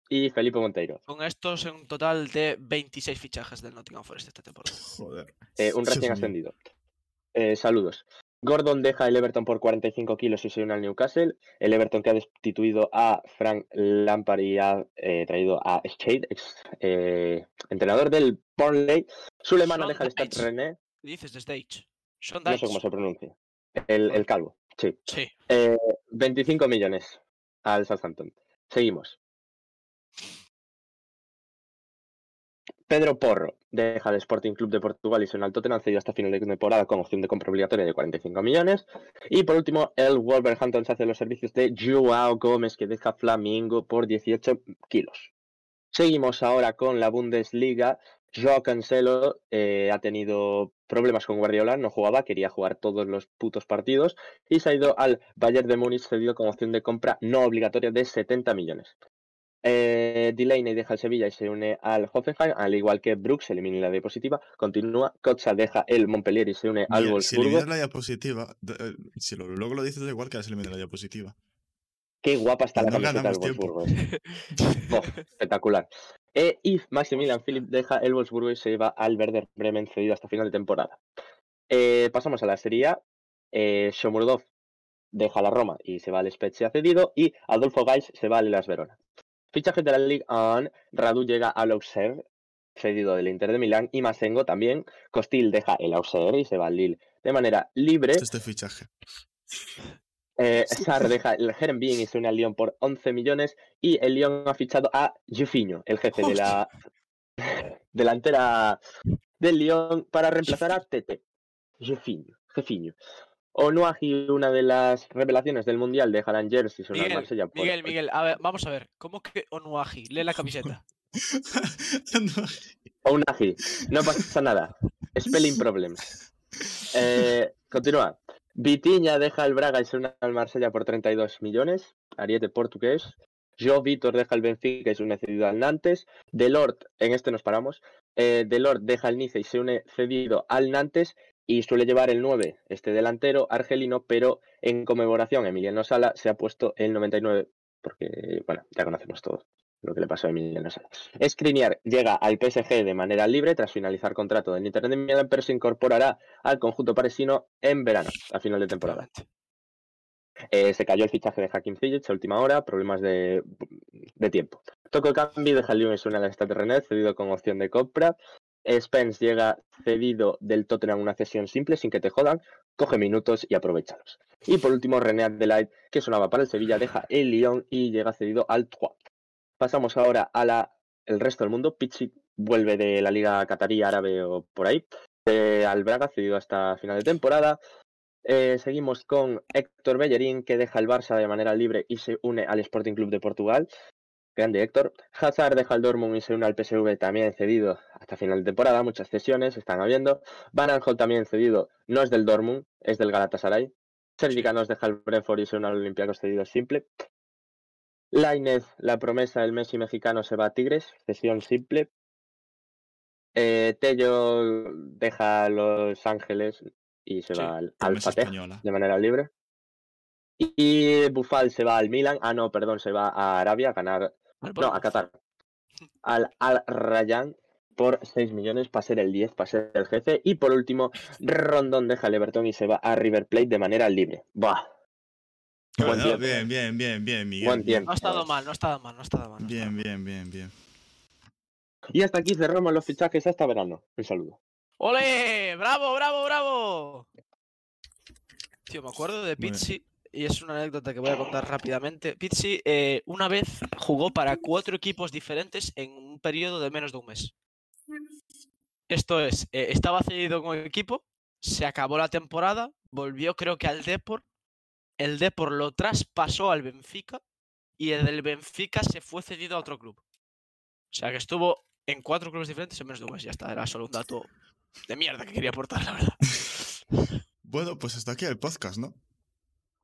Y Felipe Monteiro. Con estos en un total de 26 fichajes del Nottingham Forest esta temporada. Joder. Eh, un recién ascendido. Eh, saludos. Gordon deja el Everton por 45 kilos y se une al Newcastle. El Everton que ha destituido a Frank Lampard y ha eh, traído a Shade, ex eh, entrenador del Burnley. Sulemana deja el Stade. René. Dices de Stage. Sean No sé cómo se pronuncia. El, el calvo. Sí. Sí. Eh, 25 millones al Southampton. Seguimos. Pedro Porro deja el Sporting Club de Portugal y se une al Tottenham cedido hasta final de temporada con opción de compra obligatoria de 45 millones. Y por último, el Wolverhampton se hace los servicios de Joao Gómez que deja Flamingo por 18 kilos. Seguimos ahora con la Bundesliga. Joao Cancelo eh, ha tenido problemas con Guardiola, no jugaba, quería jugar todos los putos partidos y se ha ido al Bayern de Múnich cedido con opción de compra no obligatoria de 70 millones. Eh, Delaney deja el Sevilla y se une al Hoffenheim, al igual que Brooks elimina la diapositiva, continúa, Kotza deja el Montpellier y se une al si Wolfsburgo. eliminas la diapositiva, eh, si lo- luego lo dices da igual que has eliminado la diapositiva. Qué guapa está la camiseta del. Wolfsburgo. eh. Espectacular. Eh, y Maximilian Philip deja el Wolfsburgo y se va al Werder Bremen cedido hasta final de temporada. Eh, pasamos a la Serie A. Eh, Shomurdov deja la Roma y se va al Spezia cedido. Y Adolfo Gais se va al Las Verona. Fichajes de la Ligue 1. Radu llega al Auxerre cedido del Inter de Milán, y Masengo también. Costil deja el Auxerre y se va al Lille de manera libre. Este fichaje. Eh, Sar deja el Herenbeen y se une al Lyon por 11 millones. Y el Lyon ha fichado a Jufinho, el jefe de la delantera del Lyon, para reemplazar a Tete. Jufinho, Jefinho. Onuagi, una de las revelaciones del Mundial, deja al Angers y se une al Miguel, Marsella por Miguel, Miguel, a ver, vamos a ver. ¿Cómo que Onuaji? Lee la camiseta. No. Onuagi, no pasa nada. Spelling problems. Eh, continúa. Vitiña deja el Braga y se une al Marsella por 32 millones. Ariete portugués. Joe Vitor deja el Benfica y se une cedido al Nantes. Delort, en este nos paramos. Eh, Delort deja el Nice y se une cedido al Nantes. Y suele llevar el 9, este delantero argelino, pero en conmemoración Emiliano Sala se ha puesto el 99, porque, bueno, ya conocemos todo lo que le pasó a Emiliano Sala. Skriniar llega al PSG de manera libre tras finalizar contrato del Inter de Milán, pero se incorporará al conjunto parisino en verano, a final de temporada. Eh, se cayó el fichaje de Hakim Ziyech a última hora, problemas de, de tiempo. Toco Cambi deja el Lyon y suena al Stade Rennais, cedido con opción de compra. Spence llega cedido del Tottenham una cesión simple, sin que te jodan, coge minutos y aprovechalos. Y por último, René Adelaide, que sonaba para el Sevilla, deja el Lyon y llega cedido al Troyes. Pasamos ahora a la, el resto del mundo. Pichi vuelve de la Liga Catarí Árabe o por ahí, eh, al Braga, cedido hasta final de temporada. Eh, seguimos con Héctor Bellerín, que deja el Barça de manera libre y se une al Sporting Club de Portugal. Grande Héctor. Hazard deja el Dortmund y se une al PSV también cedido hasta final de temporada. Muchas cesiones están habiendo. Van Aanholt también cedido. No es del Dortmund, es del Galatasaray. Sergi Canos deja el Brentford y se une al Olympiacos cedido simple. Lainez, la promesa del Messi mexicano, se va a Tigres. Cesión simple. Eh, Tello deja a Los Ángeles y se Sí, va al, al Fateh de manera libre. Y Bufal se va al Milan. Ah, no, perdón, se va a Arabia a ganar. Al No, a. Qatar. Al Al Rayyan por 6 millones para ser el 10, para ser el jefe. Y por último, Rondón deja el Everton y se va a River Plate de manera libre. Buen tiempo. bien, bien, bien, bien, Miguel. Buen bien. tiempo. No ha estado mal, no ha estado mal, no ha estado mal. no Bien, estado bien, bien, bien. Y hasta aquí cerramos los fichajes hasta verano. Un saludo. ¡Ole! ¡Bravo, bravo, bravo! Tío, me acuerdo de. Pizzi y es una anécdota que voy a contar rápidamente. Pizzi eh, una vez jugó para cuatro equipos diferentes en un periodo de menos de un mes. Esto es, eh, estaba cedido con el equipo, se acabó la temporada, volvió creo que al Depor, el Depor lo traspasó al Benfica y el del Benfica se fue cedido a otro club. O sea que estuvo en cuatro clubes diferentes en menos de un mes, ya está, era solo un dato de mierda que quería aportar, la verdad. Bueno, pues hasta aquí el podcast, ¿no?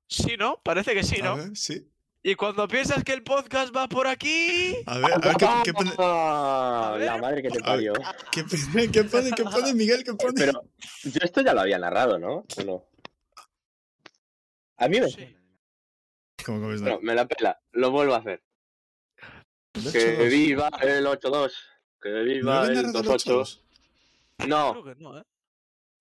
Sí, ¿no? Parece que sí, A ¿no? ver, sí. Y cuando piensas que el podcast va por aquí... A ver, a ver, ¿qué, qué pone, Ah, ver. La madre que te A parió. qué pone, qué pone, qué pone, Miguel? ¿Qué pone? Pero yo esto ya lo había narrado, ¿no? ¿O no? A mí me, Sí. ¿Cómo que ves? no, me la pela. Lo vuelvo a hacer. ¿El Que 8-2? viva el 8-2. Que ¿No viva el narrado el 2-8. 8-2? No, Creo que no, ¿eh?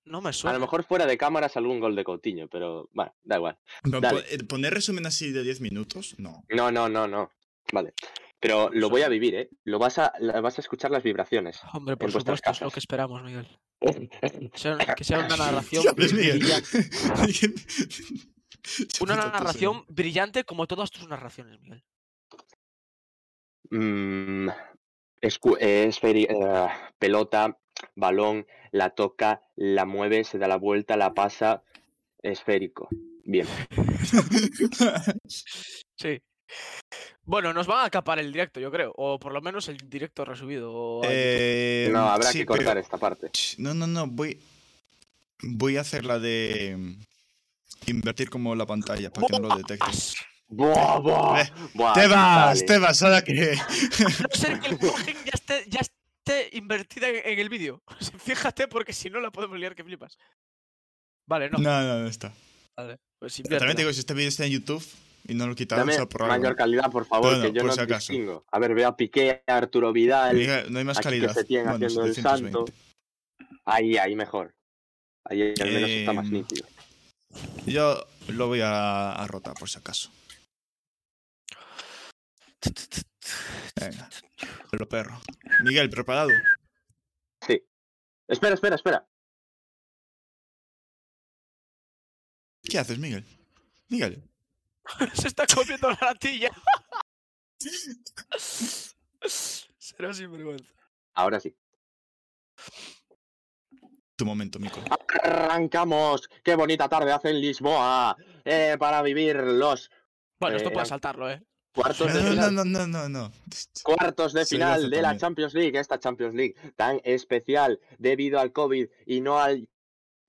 No me a suena. lo mejor fuera de cámaras algún gol de Coutinho, pero bueno, da igual. No, eh, ¿Poner resumen así de 10 minutos? No. No, no, no, no. Vale. Pero lo voy a vivir, ¿eh? Lo vas a, vas a escuchar las vibraciones. Hombre, por supuesto, es lo casas. que esperamos, Miguel. Que sea, que sea una narración brillante. Una narración brillante como todas tus narraciones, Miguel. Mm, escu- eh, eh, pelota, balón, la toca, la mueve, se da la vuelta, la pasa. Esférico. Bien. Sí. Bueno, nos van a capar el directo, yo creo. O por lo menos el directo resubido. Eh, No, habrá sí, que cortar pero- esta parte. No, no, no, voy. Voy a hacer la de. Invertir como la pantalla para que no lo detecte. ¡Buas! ¡Buah, buah! Eh, buah, ¡Te vas! dale. ¡Te vas! Ahora que. A no ser que el cogen ya esté, ya esté invertida en, el vídeo. Fíjate, porque si no la podemos liar que flipas. Vale, no. No, no, no está. Vale, pues También te inviértela. digo, si este vídeo está en YouTube y no lo quitamos, Dame por algo. mayor calidad, por favor, que yo por no si acaso. distingo. A ver, veo a Piqué, a Arturo Vidal. No hay más que calidad. se tienen Bueno, haciendo el 720. santo. Ahí, ahí mejor. Ahí al menos está más nítido. Yo lo voy a, a rotar por si acaso. Venga. Pero perro. Miguel, ¿preparado? Espera, espera, espera. ¿Qué haces, Miguel? Miguel. Se está comiendo la latilla. Será sinvergüenza. Ahora sí. Tu momento, Mico. Arrancamos. Qué bonita tarde hace en Lisboa. eh, para vivir los Bueno, esto Eh, puedes saltarlo, ¿eh? Cuartos de final. no, no, no, no. Cuartos de final de la. Champions League, esta Champions League tan especial debido al COVID y no al,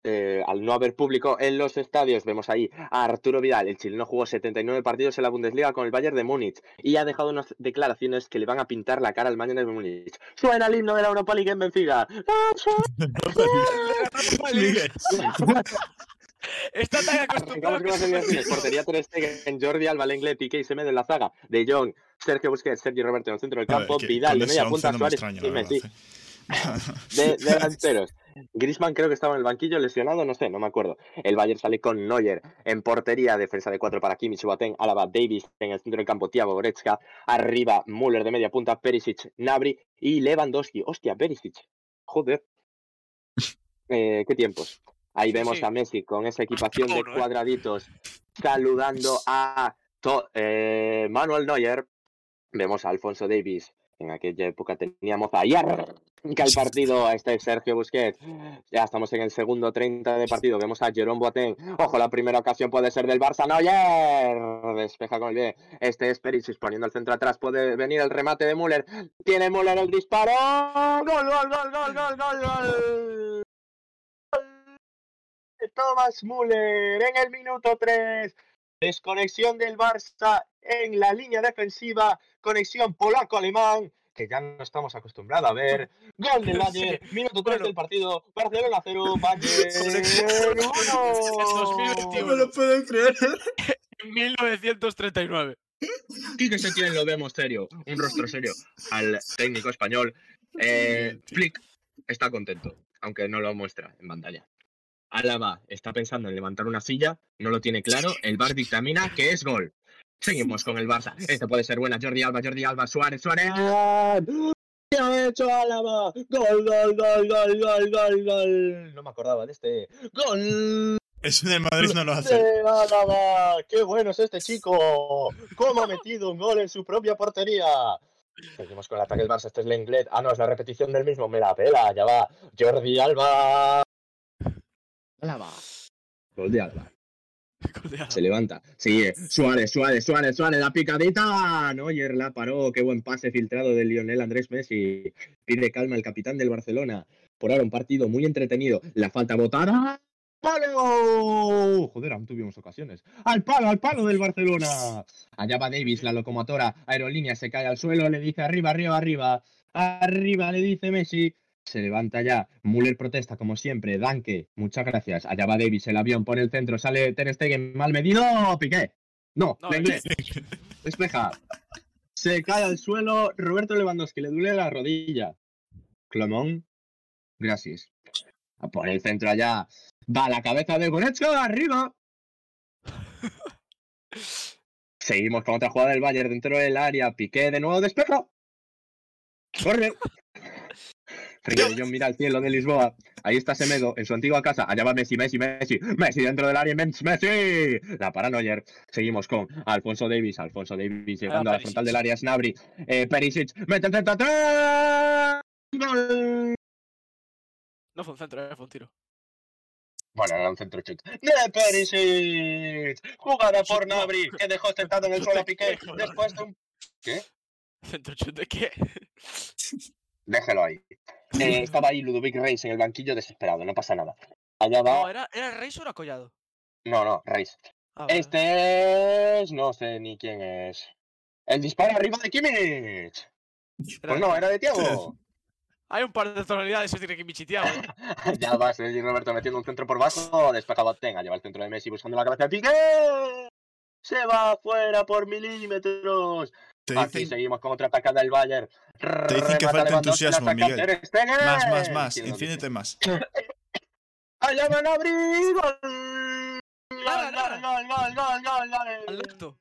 eh, al no haber público en los estadios. Vemos ahí a Arturo Vidal, el chileno jugó 79 partidos en la Bundesliga con el Bayern de Múnich y ha dejado unas declaraciones que le van a pintar la cara al Bayern de Múnich. Suena el himno de la Europa League en Benfica. Está tan acostumbrado que se. Portería Ter Stegen, Jordi Alba, Lenglet, Piqué y Semedo en la zaga. De Jong, Sergio Busquets, Sergio Roberto en el centro del ver, campo, que Vidal de media 11 punta, no me Suárez extraña, y Messi. eh. de delanteros. Griezmann creo que estaba en el banquillo lesionado, no sé, no me acuerdo. El Bayern sale con Neuer en portería, defensa de cuatro para Kimmich, Boateng, Alaba, Davis en el centro del campo, Thiago Goretzka, arriba Müller de media punta, Perisic, Nabri y Lewandowski. Hostia, Perisic. Joder. Eh, qué tiempos. Ahí vemos sí. a Messi con esa equipación de eh. cuadraditos saludando a to- eh, Manuel Neuer. Vemos a Alfonso Davis. En aquella época teníamos a arranca el partido a este Sergio Busquets. Ya estamos en el segundo 30 de partido. Vemos a Jerome Boateng. Ojo, la primera ocasión puede ser del Barça. Neuer despeja con el pie. Este es Perisic poniendo el centro atrás. Puede venir el remate de Müller. Tiene Müller el disparo. Gol, gol, gol, gol, gol, gol, gol. Thomas Müller en el minuto 3. Desconexión del Barça en la línea defensiva. Conexión polaco-alemán, que ya no estamos acostumbrados a ver. Gol del Bayern, minuto 3 Bueno. del partido. Barcelona 0, Bayern Conexión 1. en No lo puedo creer. En 1939. Aquí que se tiene lo vemos serio, un rostro serio al técnico español. Eh, Flick está contento, aunque no lo muestra en pantalla. Álava está pensando en levantar una silla, no lo tiene claro, el VAR dictamina que es gol. Seguimos con el Barça. Este puede ser buena. Jordi Alba, Jordi Alba, Suárez, Suárez. ¿Qué ha hecho Álava? Gol, gol, gol, gol, gol, gol, gol. No me acordaba de este. Gol. Eso en el Madrid no lo hace. ¡De Álava! ¡Qué bueno es este chico! ¿Cómo ha metido un gol en su propia portería? Seguimos con el ataque del Barça. Este es Lenglet. Ah, no, es la repetición del mismo. Me la pela. Ya va. Jordi Alba. Álava. Gol de Alba. Se levanta. Sigue. Suárez, Suárez, Suárez, Suárez. La picadita. Neuer la paró. Qué buen pase filtrado de Lionel Andrés Messi. Pide calma el capitán del Barcelona. Por ahora un partido muy entretenido. La falta botada. ¡Palo! Joder, aún tuvimos ocasiones. ¡Al palo, al palo del Barcelona! Allá va Davis, la locomotora. Aerolínea se cae al suelo. Le dice arriba, arriba, arriba. Arriba, le dice Messi. Se levanta ya. Müller protesta como siempre. Danke. Muchas gracias. Allá va Davis. El avión por el centro. Sale Ter Stegen mal medido. Piqué. No, No, Lenglet. Despeja. Se cae al suelo. Roberto Lewandowski le duele la rodilla. Clomón. Gracias. A por el centro allá. Va la cabeza de Goretzka. Arriba. Seguimos con otra jugada del Bayern dentro del área. Piqué de nuevo despeja. Corre. Jong mira al cielo de Lisboa. Ahí está Semedo en su antigua casa. Allá va Messi, Messi, Messi. Messi dentro del área. Messi, Messi. La para Neuer. Seguimos con Alfonso Davis. Alfonso Davis llegando a la frontal del área. Snabri. Eh, Perisic. Mete el centro atrás. Gol. No fue un centro, eh, fue un tiro. Bueno, era un centro. ¡De Perisic! Jugada por Nabri, que dejó sentado en el suelo a Piqué después de un... ¿Centro chut de qué? Déjelo ahí. Eh, estaba ahí Ludovic Reis en el banquillo desesperado, no pasa nada. Allá No, va... ¿era, ¿era Reis o era Collado? No, no, Reis. Ah, vale. Este es... No sé ni quién es. El disparo arriba de Kimmich. Pues no, era de Thiago. Hay un par de tonalidades entre Kimmich y Thiago. ya va Sergi Roberto metiendo un centro por bajo. Despeja Boateng. Lleva el centro de Messi buscando la cabeza de Piqué. Se va afuera por milímetros. Te Aquí dicen seguimos con otra atacada del Bayern. Te dicen que falta entusiasmo, Miguel. Más, más, más, más. Infinite más. Allá van a abrir. Gol. Gol, gol, gol, gol, gol, Al gol.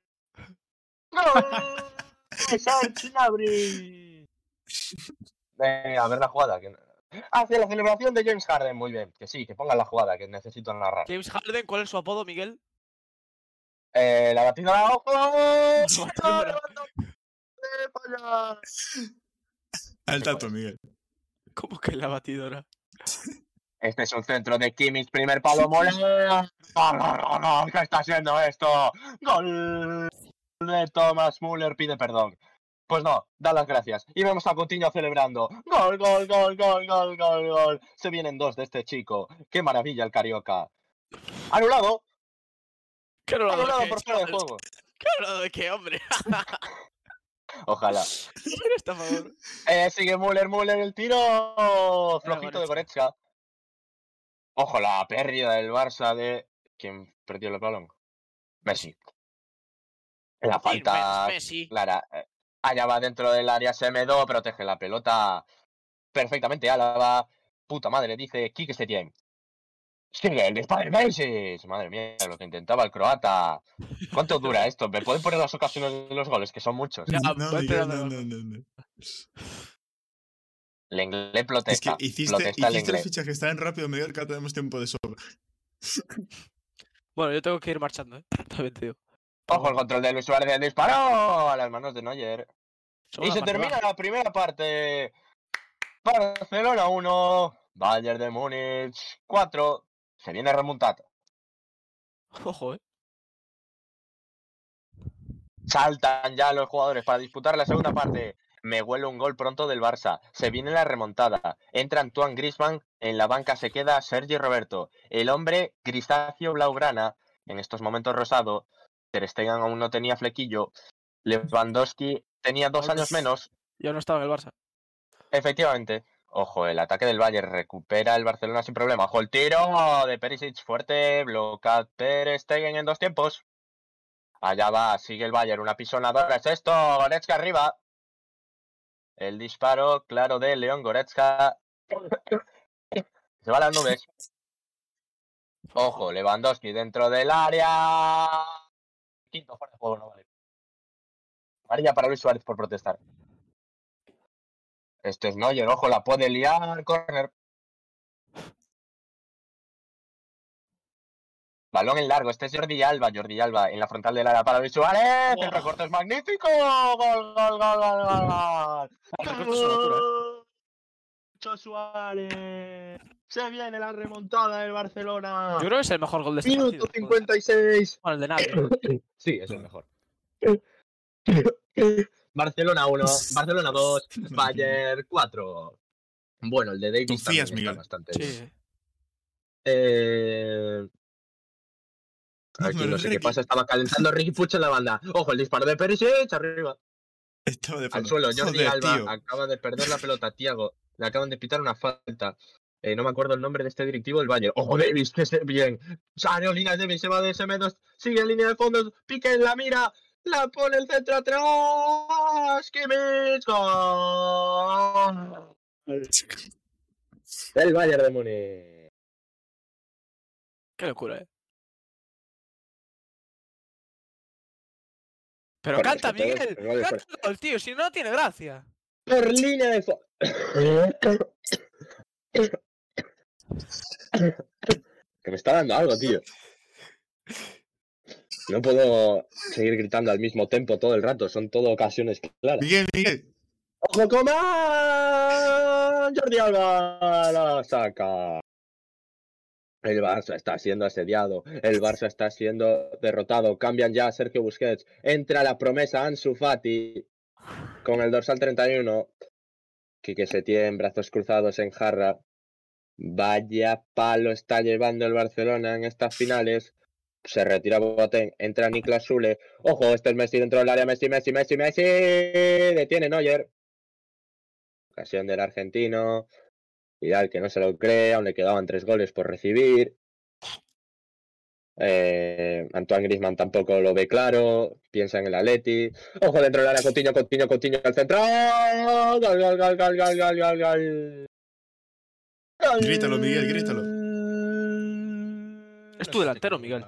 Venga, a ver la jugada. que- hacia la celebración de James Harden. Muy bien, que sí, que pongan la jugada, que necesito narrar. James Harden, ¿cuál es su apodo, Miguel? Eh, la batidora, ¡ojo! Al tanto, Miguel. ¿Cómo que la batidora? Este es un centro de Kimmich, primer palo, mola. ¡Gol, gol, gol, gol! ¿Qué está haciendo esto? ¡Gol! De Thomas Müller pide perdón. Pues no, da las gracias. Y vemos a Coutinho celebrando. ¡Gol, gol, gol, gol, gol, gol, gol! Se vienen dos de este chico. ¡Qué maravilla el Carioca! ¡Anulado! ¿Qué anulado de ¡Anulado qué, por fuera de juego! ¿Qué anulado de qué, hombre? Ojalá. ¿Quién está favor? Eh, sigue Müller, Müller el tiro. Flojito de Goretzka. Ojo, la pérdida del Barça de. ¿Quién perdió el balón? Messi. La falta Messi. clara. Eh, Allá va dentro del área, Semedo protege la pelota perfectamente. Álava, puta madre, dice Kike Setién. El disparo de Messi. Madre mía, lo que intentaba el croata. ¿Cuánto dura esto? ¿Me pueden poner las ocasiones de los goles? Que son muchos. Ya, No, no, no, no, no. El inglés Es protesta. que hiciste, protesta el hiciste los inglés. fichajes tan rápido, Miguel, que ahora tenemos tiempo de sobra. Bueno, yo tengo que ir marchando, ¿eh? También te digo. Ojo, el control de Luis Suárez del disparo a las manos de Neuer. Y se termina la primera parte. Barcelona 1, Bayern de Múnich 4. Se viene remontado. Ojo, ¿eh? Saltan ya los jugadores para disputar la segunda parte. Me huele un gol pronto del Barça. Se viene la remontada. Entra Antoine Griezmann. En la banca se queda Sergi Roberto. El hombre grisáceo blaugrana. En estos momentos rosado. Ter Stegen aún no tenía flequillo. Lewandowski tenía dos años menos. Ya no estaba en el Barça. Efectivamente. Ojo, el ataque del Bayern recupera el Barcelona sin problema. Ojo, el tiro de Perisic fuerte. Bloca Ter Stegen en dos tiempos. Allá va, sigue el Bayern. Una pisonadora es esto. Goretzka arriba. El disparo, claro, de León Goretzka. Se va a las nubes. Ojo, Lewandowski dentro del área. Quinto fuera juego, no vale. Amarilla para Luis Suárez por protestar. Este es Neuer, ojo, la puede liar, corner. Balón en largo, este es Jordi Alba, Jordi Alba en la frontal del área para Luis Suárez. El recorte es magnífico. Gol, gol, gol, gol, gol, gol. El recorte es una locura, ¿eh? Suárez. Se viene la remontada del Barcelona. Yo creo que es el mejor gol de este Minuto partido. 56. Bueno, el de nadie. Sí, es el mejor. Barcelona 1, Barcelona 2, Bayern 4. Bueno, el de Davis Confías, también está bastante Sí. Eh... Aquí no sé qué pasa, estaba calentando Ricky Puch en la banda. Ojo, el disparo de Perisic arriba. Estaba de Al suelo, Jordi Joder, Alba tío. acaba de perder la pelota, Tiago. Le acaban de pitar una falta. Eh, no me acuerdo el nombre de este directivo del Bayern. Ojo, Davis, que se bien. Salió línea Davis, se va de Semedo, sigue en línea de fondo, pique en la mira, la pone el centro atrás. Kimmich, gol. El Bayern de Múnich. Qué locura, ¿eh? Pero canta, es que todo- Miguel. el gol es Canta el gol, tío, si no, no tiene gracia. Por línea de fondo. que me está dando algo, tío. No puedo seguir gritando al mismo tempo todo el rato, son todo ocasiones claras. Miguel, Miguel. ¡Ojo, Coman! Jordi Alba la saca. El Barça está siendo asediado, el Barça está siendo derrotado, cambian ya a Sergio Busquets, entra la promesa Ansu Fati con el dorsal 31, Quique Setién, brazos cruzados en jarra. Vaya palo está llevando el Barcelona en estas finales. Se retira Boateng, entra Niklas Sule. Ojo, este es Messi dentro del área, Messi, Messi, Messi, Messi. Detiene Neuer. Ocasión del argentino. Vidal que no se lo cree, aún le quedaban tres goles por recibir. Eh, Antoine Griezmann tampoco lo ve claro, piensa en el Atleti. Ojo dentro del área, Coutinho, Coutinho, Coutinho al centro. Gol, gol, gol, gol, gol, gol, gol, gol. Gol. Grítalo, Miguel, grítalo. Es tu delantero, Miguel.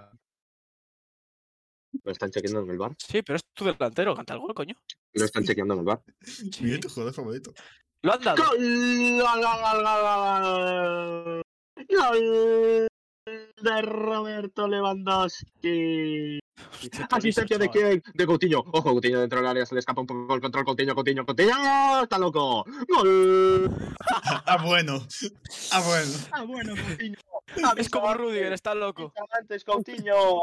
Lo están chequeando en el bar. Sí, pero es tu delantero, canta el gol, coño. Lo están chequeando en el bar. Miguel, tu jugador favorito. Lo han dado. ¡Gol! ¡Gol, gol, gol, gol, gol! ¡Gol de Roberto Lewandowski! ¿Asistencia de quién? De Coutinho. Ojo, Coutinho dentro del área, se le escapa un poco el control. Coutinho, Coutinho, Coutinho. ¡Oh, ¡Está loco! ¡Gol! Ah, bueno. Ah, bueno. ¡Ah, bueno, Coutinho! Es como Rudiger, está loco. Antes, Coutinho.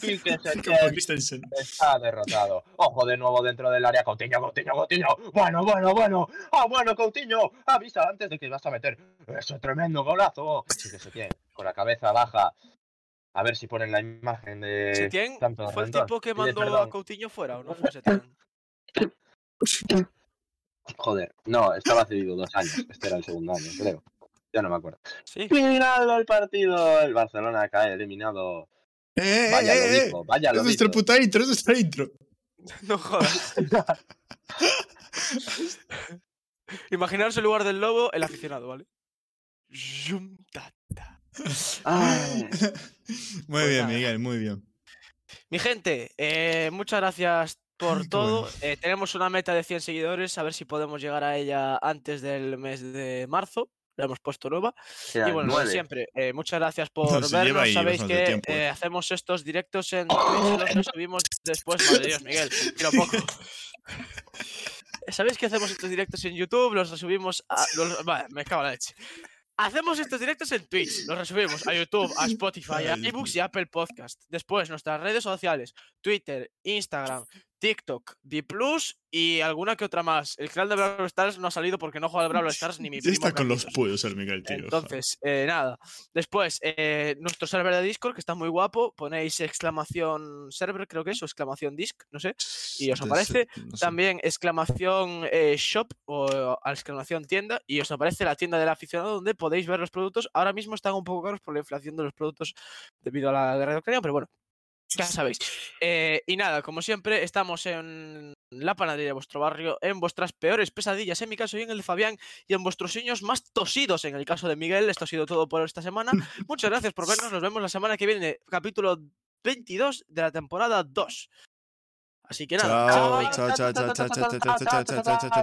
Que Christensen. está derrotado. Ojo de nuevo dentro del área. Coutinho, Coutinho, Coutinho. Bueno, bueno, bueno. Ah, bueno, Coutinho. Avisa antes de que vas a meter ese tremendo golazo. Fíjese bien, con la cabeza baja. A ver si ponen la imagen de. Setién fue el tipo que de mandó a. Coutinho fuera, ¿o no fue Setién? Joder, no, estaba cedido dos años. Este era el segundo año, creo. Ya no me acuerdo. Sí. Final del partido. El Barcelona cae eliminado. ¡Eh, eh, Vaya lo eh, eh! dijo, vaya Es lo nuestra dijo. puta intro, es nuestra intro. No jodas. Imaginaros el lugar del lobo, el aficionado, ¿vale? Zum, ta, ta. Ay, Muy Pues bien, nada. Miguel, muy bien. Mi gente, eh, muchas gracias por todo. bueno. Eh, tenemos una meta de 100 seguidores, a ver si podemos llegar a ella antes del mes de marzo. La hemos puesto nueva. Y bueno, nueve. siempre, eh, muchas gracias por No, vernos. ahí Sabéis que tiempo, eh, eh. hacemos estos directos en Twitch, los que subimos después. Madre Dios, Miguel, tiro poco. Sabéis que hacemos estos directos en YouTube, los resubimos a. los- Vale, me cago en la leche. Hacemos estos directos en Twitch, los resubimos a YouTube, a Spotify, a ebooks y Apple Podcast. Después, nuestras redes sociales: Twitter, Instagram, TikTok, D Plus y alguna que otra más. El canal de Brawl Stars no ha salido porque no juega al Brawl Stars ni mi primo. está con los puedos el Miguel, tío. Entonces, eh, nada. Después, eh, nuestro server de Discord, que está muy guapo. Ponéis exclamación server, creo que es, o exclamación disc, no sé. y os aparece no sé. También exclamación eh, shop o exclamación tienda. Y os aparece la tienda del aficionado donde podéis ver los productos. Ahora mismo están un poco caros por la inflación de los productos debido a la guerra de Ucrania, pero bueno. Ya sabéis. Eh, y nada, como siempre, estamos en la panadería de vuestro barrio, en vuestras peores pesadillas, en mi caso y en el de Fabián, y en vuestros sueños más tosidos, en el caso de Miguel. Esto ha sido todo por esta semana. Muchas gracias por vernos. Nos vemos la semana que viene, capítulo 22 de la temporada 2. Así que nada. Chao, chao. chao, chao, chao, chao, chao, chao, chao, chao, chao, chao, chao.